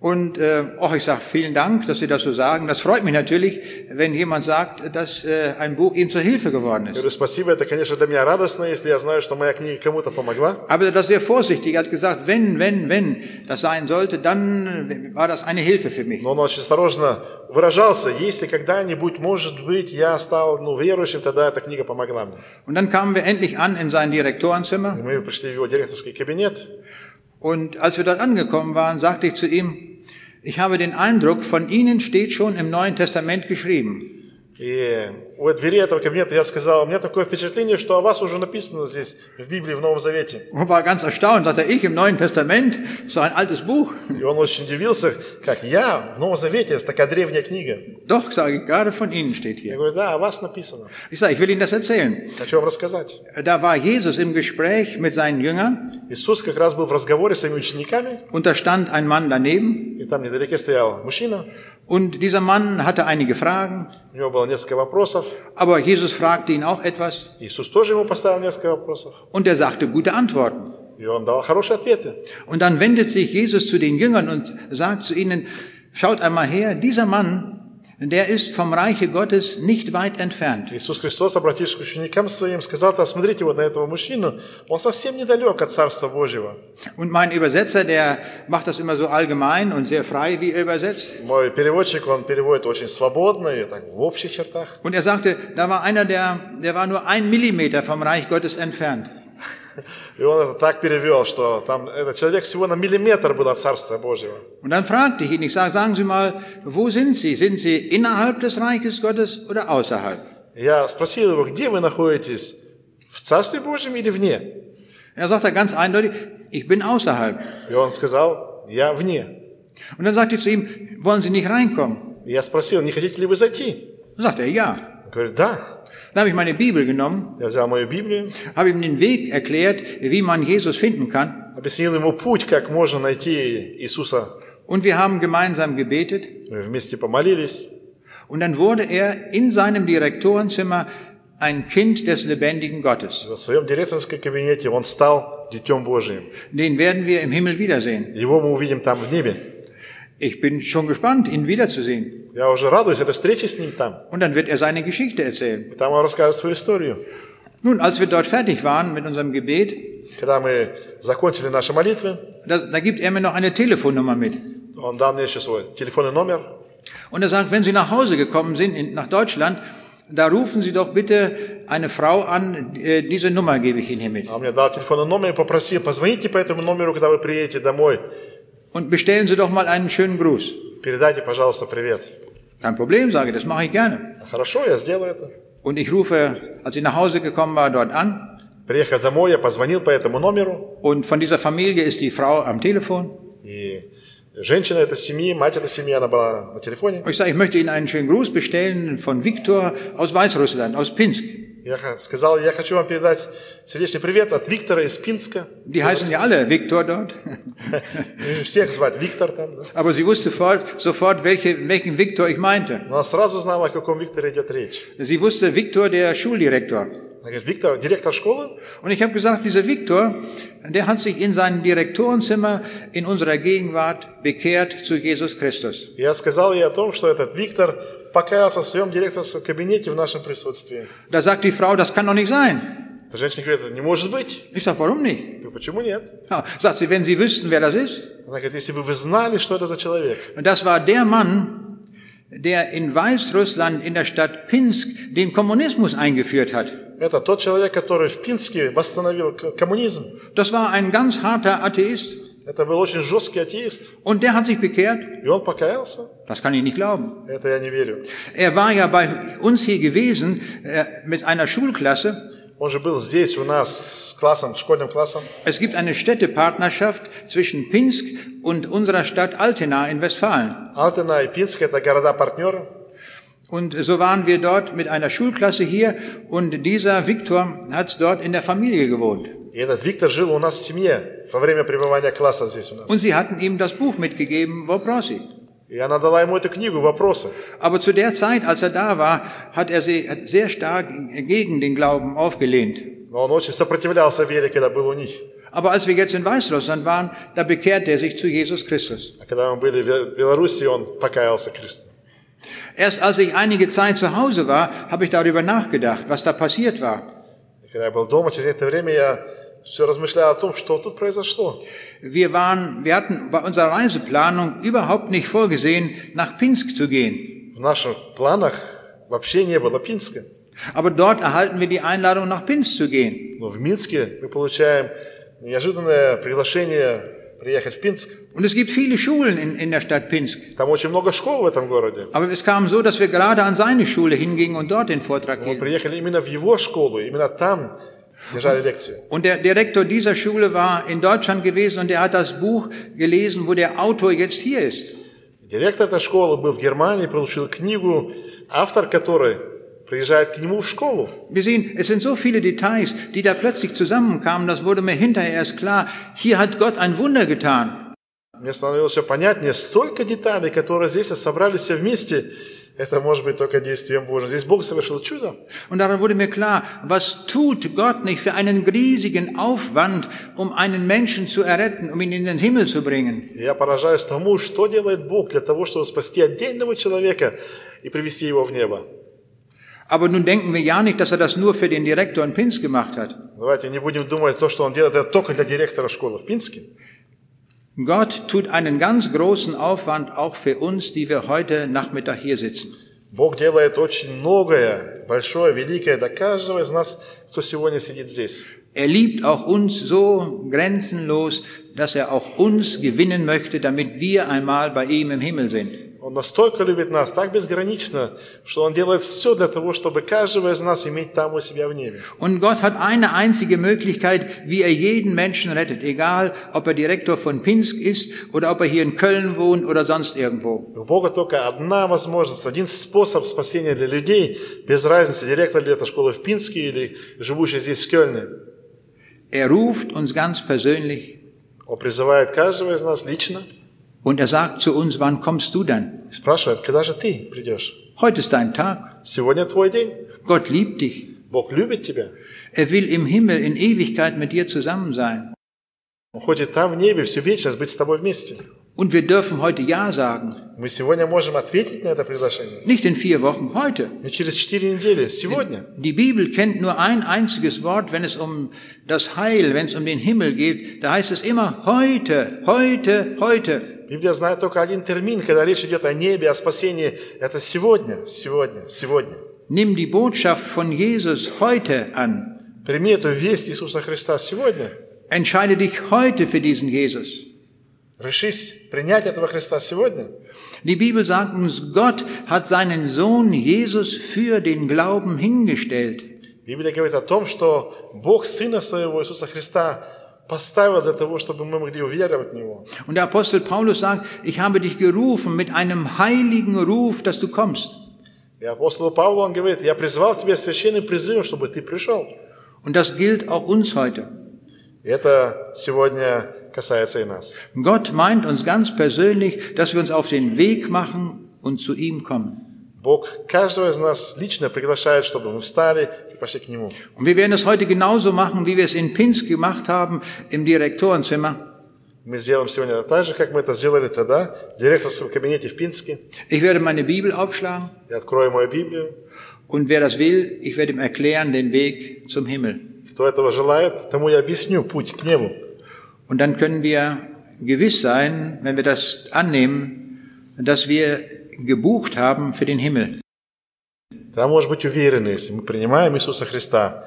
Und äh, auch ich sage vielen Dank, dass Sie das so sagen. Das freut mich natürlich, wenn jemand sagt, dass äh, ein Buch ihm zur Hilfe geworden Я ist. говорю, спасибо, это, конечно, для меня радостно, если я знаю, что моя книга кому-то помогла. Aber er das sehr vorsichtig. Er hat gesagt, wenn, wenn, wenn das sein sollte, dann äh, war das eine Hilfe für mich. Но он очень осторожно выражался, если когда-нибудь, может быть, я стал ну, верующим, тогда эта книга помогла мне. Und dann kamen wir endlich an in sein И Direktorenzimmer. мы пришли в его директорский кабинет, Und als wir dort angekommen waren, sagte ich zu ihm, ich habe den Eindruck, von Ihnen steht schon im Neuen Testament geschrieben. и у двери этого кабинета я сказал, у меня такое впечатление, что о вас уже написано здесь, в Библии, в Новом Завете. Und war ganz erstaunt, sagte ich im Neuen Testament, so ein altes Buch. И он очень удивился, как я в Новом Завете, это такая древняя книга. Doch, sage ich, gerade von Ihnen steht Я hier. говорю, да, о вас написано. Ich sage, ich will Ihnen das erzählen. Хочу вам рассказать. Da war Jesus im Gespräch mit seinen Jüngern Иисус как раз был в разговоре с своими учениками, und da stand ein Mann daneben и там недалеко стоял мужчина, und dieser Mann hatte einige Fragen, у него было несколько вопросов. aber Jesus fragte ihn auch etwas Иисус тоже ему поставил несколько вопросов, und er sagte gute Antworten. и он dал хорошие ответы. Und dann wendet sich Jesus zu den Jüngern und sagt zu ihnen, schaut einmal her, dieser Mann, der ist vom Reiche Gottes nicht weit entfernt. Иисус Христос, обратившись к ученикам своим, сказал, «Да, смотрите вот на этого мужчину, он совсем недалек от Царства Божьего. Und mein Übersetzer, der macht das immer so allgemein und sehr frei, wie er übersetzt. Мой переводчик, он переводит очень свободно и так в общих чертах. Und er sagte, da war einer, der, der war nur ein Millimeter vom Reich Gottes entfernt. И он это так перевел, что там этот человек всего на миллиметр был от Царства Божьего. Und dann fragte ich ihn, ich sage, sagen Sie mal, wo sind Sie? Sind Sie innerhalb des Reiches Gottes oder außerhalb? Я спросил его, где вы находитесь? В Царстве Божьем или вне? Er sagte ganz eindeutig, ich bin außerhalb. И он сказал, я вне. Und dann sagte ich zu ihm, wollen Sie nicht reinkommen? Я спросил, не хотите ли вы зайти? Sagte er, ja. Говорит, да. Dann habe ich meine Bibel genommen, Я взял мою Библию, habe ihm den Weg erklärt, wie man Jesus finden kann. объяснил ему путь, как можно найти Иисуса. Und wir haben gemeinsam gebetet. Мы вместе помолились. Und dann wurde er in seinem Direktorenzimmer ein Kind des lebendigen Gottes. В своем директорском кабинете он стал Детем Божиим. Den werden wir im Himmel wiedersehen. Его мы увидим там в небе. Ich bin schon gespannt, ihn wiederzusehen. Я уже радуюсь этой встрече с ним там. Und dann wird er seine Geschichte erzählen. И там он расскажет свою историю. Nun, als wir dort fertig waren mit unserem Gebet, Когда мы закончили наши молитвы, da, da gibt er mir noch eine Telefonnummer mit. он дал мне еще свой телефонный номер. Und er sagt, wenn Sie nach Hause gekommen sind, in, nach Deutschland, da rufen Sie doch bitte eine Frau an, äh, diese Nummer gebe ich Ihnen hier mit. Он мне дал телефонный номер и попросил, позвоните по этому номеру, когда вы приедете домой. Und bestellen Sie doch mal einen schönen Gruß. Передайте, пожалуйста, привет. Kein Problem, sage ich, das mache ich gerne. Хорошо, я сделаю это. Und ich rufe, als ich nach Hause gekommen war, dort an. Приехав домой, я позвонил по этому номеру. Und von dieser Familie ist die Frau am Telefon. И женщина этой семьи, мать этой семьи, она была на телефоне. Und ich sage, ich möchte Ihnen einen schönen Gruß bestellen von Viktor aus Weißrussland, aus Pinsk. Я ха- сказал, я хочу вам передать сердечный привет от Виктора из Пинска. Die heißen ja alle Viktor dort. Их Всех звать Виктор там. да. Aber sie wusste sofort, sofort welche, welchen Viktor ich meinte. Но она сразу знала, о каком Викторе идет речь. Sie wusste Viktor, der Schuldirektor. Она говорит, Виктор, директор школы? Und ich habe gesagt, dieser Viktor, der hat sich in seinem Direktorenzimmer in unserer Gegenwart bekehrt zu Jesus Christus. Я сказал ей о том, что этот Виктор покаялся в своем директорском кабинете в нашем присутствии. Da sagt die Frau, das kann doch nicht sein. Эта женщина говорит, это не может быть. Ich sage, warum nicht? Я говорю, почему нет? Ja, sagt sie, wenn Sie wüssten, wer das ist. Она говорит, если бы вы знали, что это за человек. Und das war der Mann, der in Weißrussland in der Stadt Pinsk den Kommunismus eingeführt hat. Это тот человек, который в Пинске восстановил к- коммунизм. Das war ein ganz harter Atheist. Это был очень жесткий атеист. Und der hat sich bekehrt. И он покаялся. Das kann ich nicht glauben. Это я не верю. Er war ja bei uns hier gewesen äh, mit einer Schulklasse. Он же был здесь у нас с классом, школьным классом. Es gibt eine Städtepartnerschaft zwischen Pinsk und unserer Stadt Altena in Westfalen. Алтена и Пинск – это города-партнеры. Und so waren wir dort mit einer Schulklasse hier und dieser Viktor hat dort in der Familie gewohnt. И этот Виктор жил у нас в семье во время пребывания класса здесь у нас. Und sie hatten ihm das Buch mitgegeben, Woprosi. И она дала ему эту книгу «Вопросы». Aber zu der Zeit, als er da war, hat er se- hat sehr stark gegen den Glauben aufgelehnt. Но он очень сопротивлялся вере, когда был у них. Aber als wir jetzt in Weißrussland waren, da bekehrte er sich zu Jesus Christus. А когда мы были в Беларуси, он покаялся Христу. Erst als ich einige Zeit zu Hause war, habe ich darüber nachgedacht, was da passiert war. И когда я был дома, через это время я все размышлял о том, что тут произошло. Wir waren, wir hatten bei unserer Reiseplanung überhaupt nicht vorgesehen, nach Pinsk zu gehen. В наших планах вообще не было Пинска. Aber dort erhalten wir die Einladung, nach Pinsk zu gehen. Но в Минске мы получаем неожиданное приглашение приехать в Пинск. Und es gibt viele Schulen in, in der Stadt Pinsk. Там очень много школ в этом городе. Aber es kam so, dass wir gerade an seine Schule hingingen und dort den Vortrag Мы hielten. приехали именно в его школу, именно там держали лекцию. Und der Direktor dieser Schule war in Deutschland gewesen und er hat das Buch gelesen, wo der Autor jetzt hier ist. Директор этой школы был в Германии, получил книгу, автор которой приезжает к нему в школу. Wir sehen, es sind so viele Details, die da plötzlich zusammenkamen, das wurde mir hinterher erst klar. Hier hat Gott ein Wunder getan. Мне становилось все понятнее. Столько деталей, которые здесь собрались все вместе. Это может быть только действием Божьим. Здесь Бог совершил чудо. Und daran wurde mir klar, was tut Gott nicht für einen riesigen Aufwand, um einen Menschen zu erretten, um ihn in den Himmel zu bringen. Я поражаюсь тому, что делает Бог для того, чтобы спасти отдельного человека и привести его в небо. Aber nun denken wir ja nicht, dass er das nur für den Direktor in Pinsk gemacht hat. Давайте не будем думать, то, что он делает, это только для директора школы в Пинске. Gott tut einen ganz großen Aufwand auch für uns, die wir heute Nachmittag hier sitzen. Бог делает очень многое, большое, великое для каждого из нас, кто сегодня сидит здесь. Er liebt auch uns so grenzenlos, dass er auch uns gewinnen möchte, damit wir einmal bei ihm im Himmel sind. Он настолько любит нас, так безгранично, что Он делает все для того, чтобы каждого из нас иметь там у себя в небе. Und Gott hat eine einzige Möglichkeit, wie er jeden Menschen rettet, egal ob er Direktor von Pinsk ist oder ob er hier in Köln wohnt oder sonst irgendwo. У Бога только одна возможность, один способ спасения для людей, без разницы, директор ли это школы в Пинске или живущий здесь в Кельне. Er ruft uns ganz persönlich Он призывает каждого из нас лично und er sagt zu uns, wann kommst du dann? и спрашивает, когда же ты придешь? Heute ist dein Tag. Сегодня твой день. Gott liebt dich. Бог любит тебя. Er will im Himmel in Ewigkeit mit dir zusammen sein. Он хочет там в небе всю вечность быть с тобой вместе. Und wir dürfen heute Ja sagen. Мы сегодня можем ответить на это приглашение. Nicht in vier Wochen, heute. Не через четыре недели, сегодня. Die Bibel kennt nur ein einziges Wort, wenn es um das Heil, wenn es um den Himmel geht. Da heißt es immer heute, heute, heute. Библия знает только один термин, когда речь идет о небе, о спасении. Это сегодня, сегодня, сегодня. Nimm die Botschaft von Jesus heute an. Прими эту весть Иисуса Христа сегодня. Entscheide dich heute für diesen Jesus. Решись принять этого Христа сегодня. Die Bibel sagt uns, Gott hat seinen Sohn Jesus für den Glauben hingestellt. Библия говорит о том, что Бог Сына Своего Иисуса Христа поставил для того, чтобы мы могли уверовать в Него. Und der Apostel Paulus sagt, ich habe dich gerufen mit einem heiligen Ruf, dass du kommst. И апостол Павел, он говорит, я призвал тебя священным призывом, чтобы ты пришел. Und das gilt auch uns heute. И это сегодня касается и нас. Gott meint uns ganz persönlich, dass wir uns auf den Weg machen und zu ihm kommen. Бог каждого из нас лично приглашает, чтобы мы встали и пошли к Нему. Und wir werden es heute genauso machen, wie wir es in Pinsk gemacht haben, im Direktorenzimmer. Мы сделаем сегодня это так же, как мы это сделали тогда, в директорском кабинете в Пинске. Ich werde meine Bibel aufschlagen Я открою мою Библию. und wer das will, ich werde ihm erklären den Weg zum Himmel. Кто этого желает, тому я объясню путь к небу. Und dann können wir gewiss sein, wenn wir das annehmen, dass wir gebucht haben für den Himmel. Тогда может быть уверены, если мы принимаем Иисуса Христа,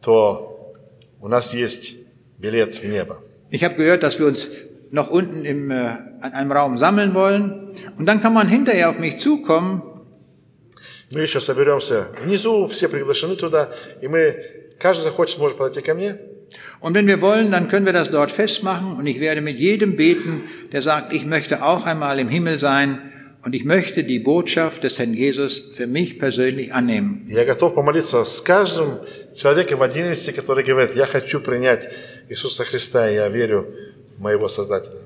то у нас есть билет в небо. Ich habe gehört, dass wir uns noch unten im, äh, an einem Raum sammeln wollen. Und dann kann man hinterher auf mich zukommen Мы еще соберемся внизу, все приглашены туда, и мы, каждый захочет, может подойти ко мне. Und wenn wir wollen, dann können wir das dort festmachen und ich werde mit jedem beten, der sagt, ich möchte auch einmal im Himmel sein und ich möchte die Botschaft des Herrn Jesus für mich persönlich annehmen. Я готов помолиться с каждым человеком в отдельности, который говорит, я хочу принять Иисуса Христа, и я верю в моего Создателя.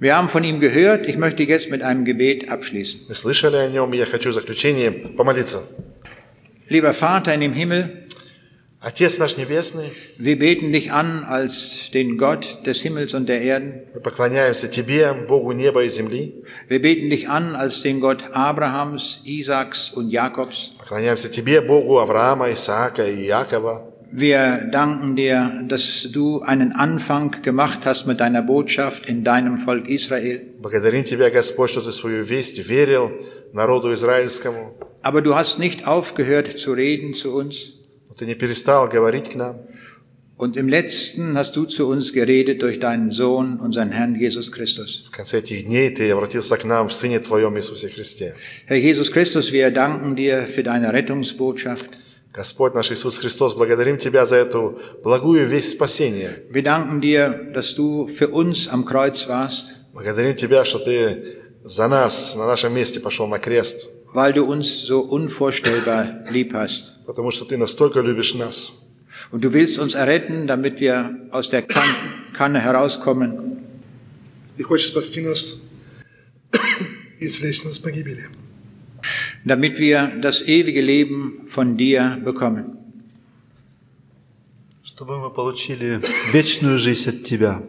Wir haben von ihm gehört. Ich möchte jetzt mit einem Gebet abschließen. Мы слышали о нем, и я хочу в заключение помолиться. Lieber Vater in dem Himmel, Отец наш Небесный, wir beten dich an als den Gott des Himmels und der Erden. мы поклоняемся Тебе, Богу неба и земли. Wir beten dich an als den Gott Abrahams, Isaaks und Jakobs. Поклоняемся Тебе, Богу Авраама, Исаака и Иакова. Wir danken dir, dass du einen Anfang gemacht hast mit deiner Botschaft in deinem Volk Israel. Благодарим Тебя, Господь, что Ты свою весть верил народу израильскому. Aber du hast nicht aufgehört zu reden zu uns. Но Ты не перестал говорить к нам. Und im letzten hast du zu uns geredet durch deinen Sohn, unseren Herrn Jesus Christus. В конце этих дней Ты обратился к нам в Сыне Твоем Иисусе Христе. Herr Jesus Christus, wir danken dir für deine Rettungsbotschaft. Господь наш Иисус Христос, благодарим Тебя за эту благую весть спасения. Wir danken dir, dass du für uns am Kreuz warst, Благодарим Тебя, что Ты за нас на нашем месте пошел на крест, weil du uns so unvorstellbar lieb hast. потому что Ты настолько любишь нас. Und du willst uns erretten, damit wir aus der kan Kanne herauskommen. Ты хочешь спасти нас и извлечь нас с погибели. damit wir das ewige Leben von dir bekommen. чтобы мы получили вечную жизнь от Тебя.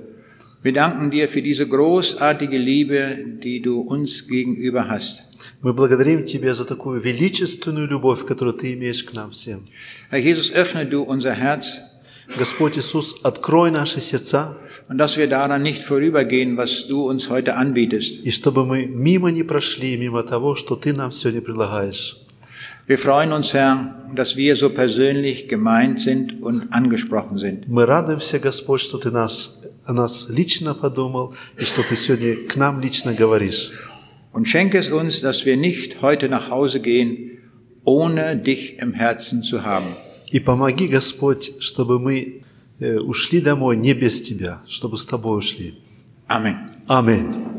Wir danken dir für diese großartige Liebe, die du uns gegenüber hast. Мы благодарим Тебя за такую величественную любовь, которую Ты имеешь к нам всем. Herr Jesus, öffne du unser Herz Господь Иисус, открой наши сердца, und dass wir daran nicht vorübergehen, was du uns heute anbietest. и чтобы мы мимо не прошли, мимо того, что Ты нам сегодня предлагаешь. Wir freuen uns, Herr, dass wir so persönlich gemeint sind und angesprochen sind. Мы радуемся, Господь, что Ты нас, о нас лично подумал, и что Ты сегодня к нам лично говоришь. Und schenke es uns, dass wir nicht heute nach Hause gehen, ohne dich im Herzen zu haben. И помоги, Господь, чтобы мы э, ушли домой не без Тебя, чтобы с Тобой ушли. Amen. Аминь.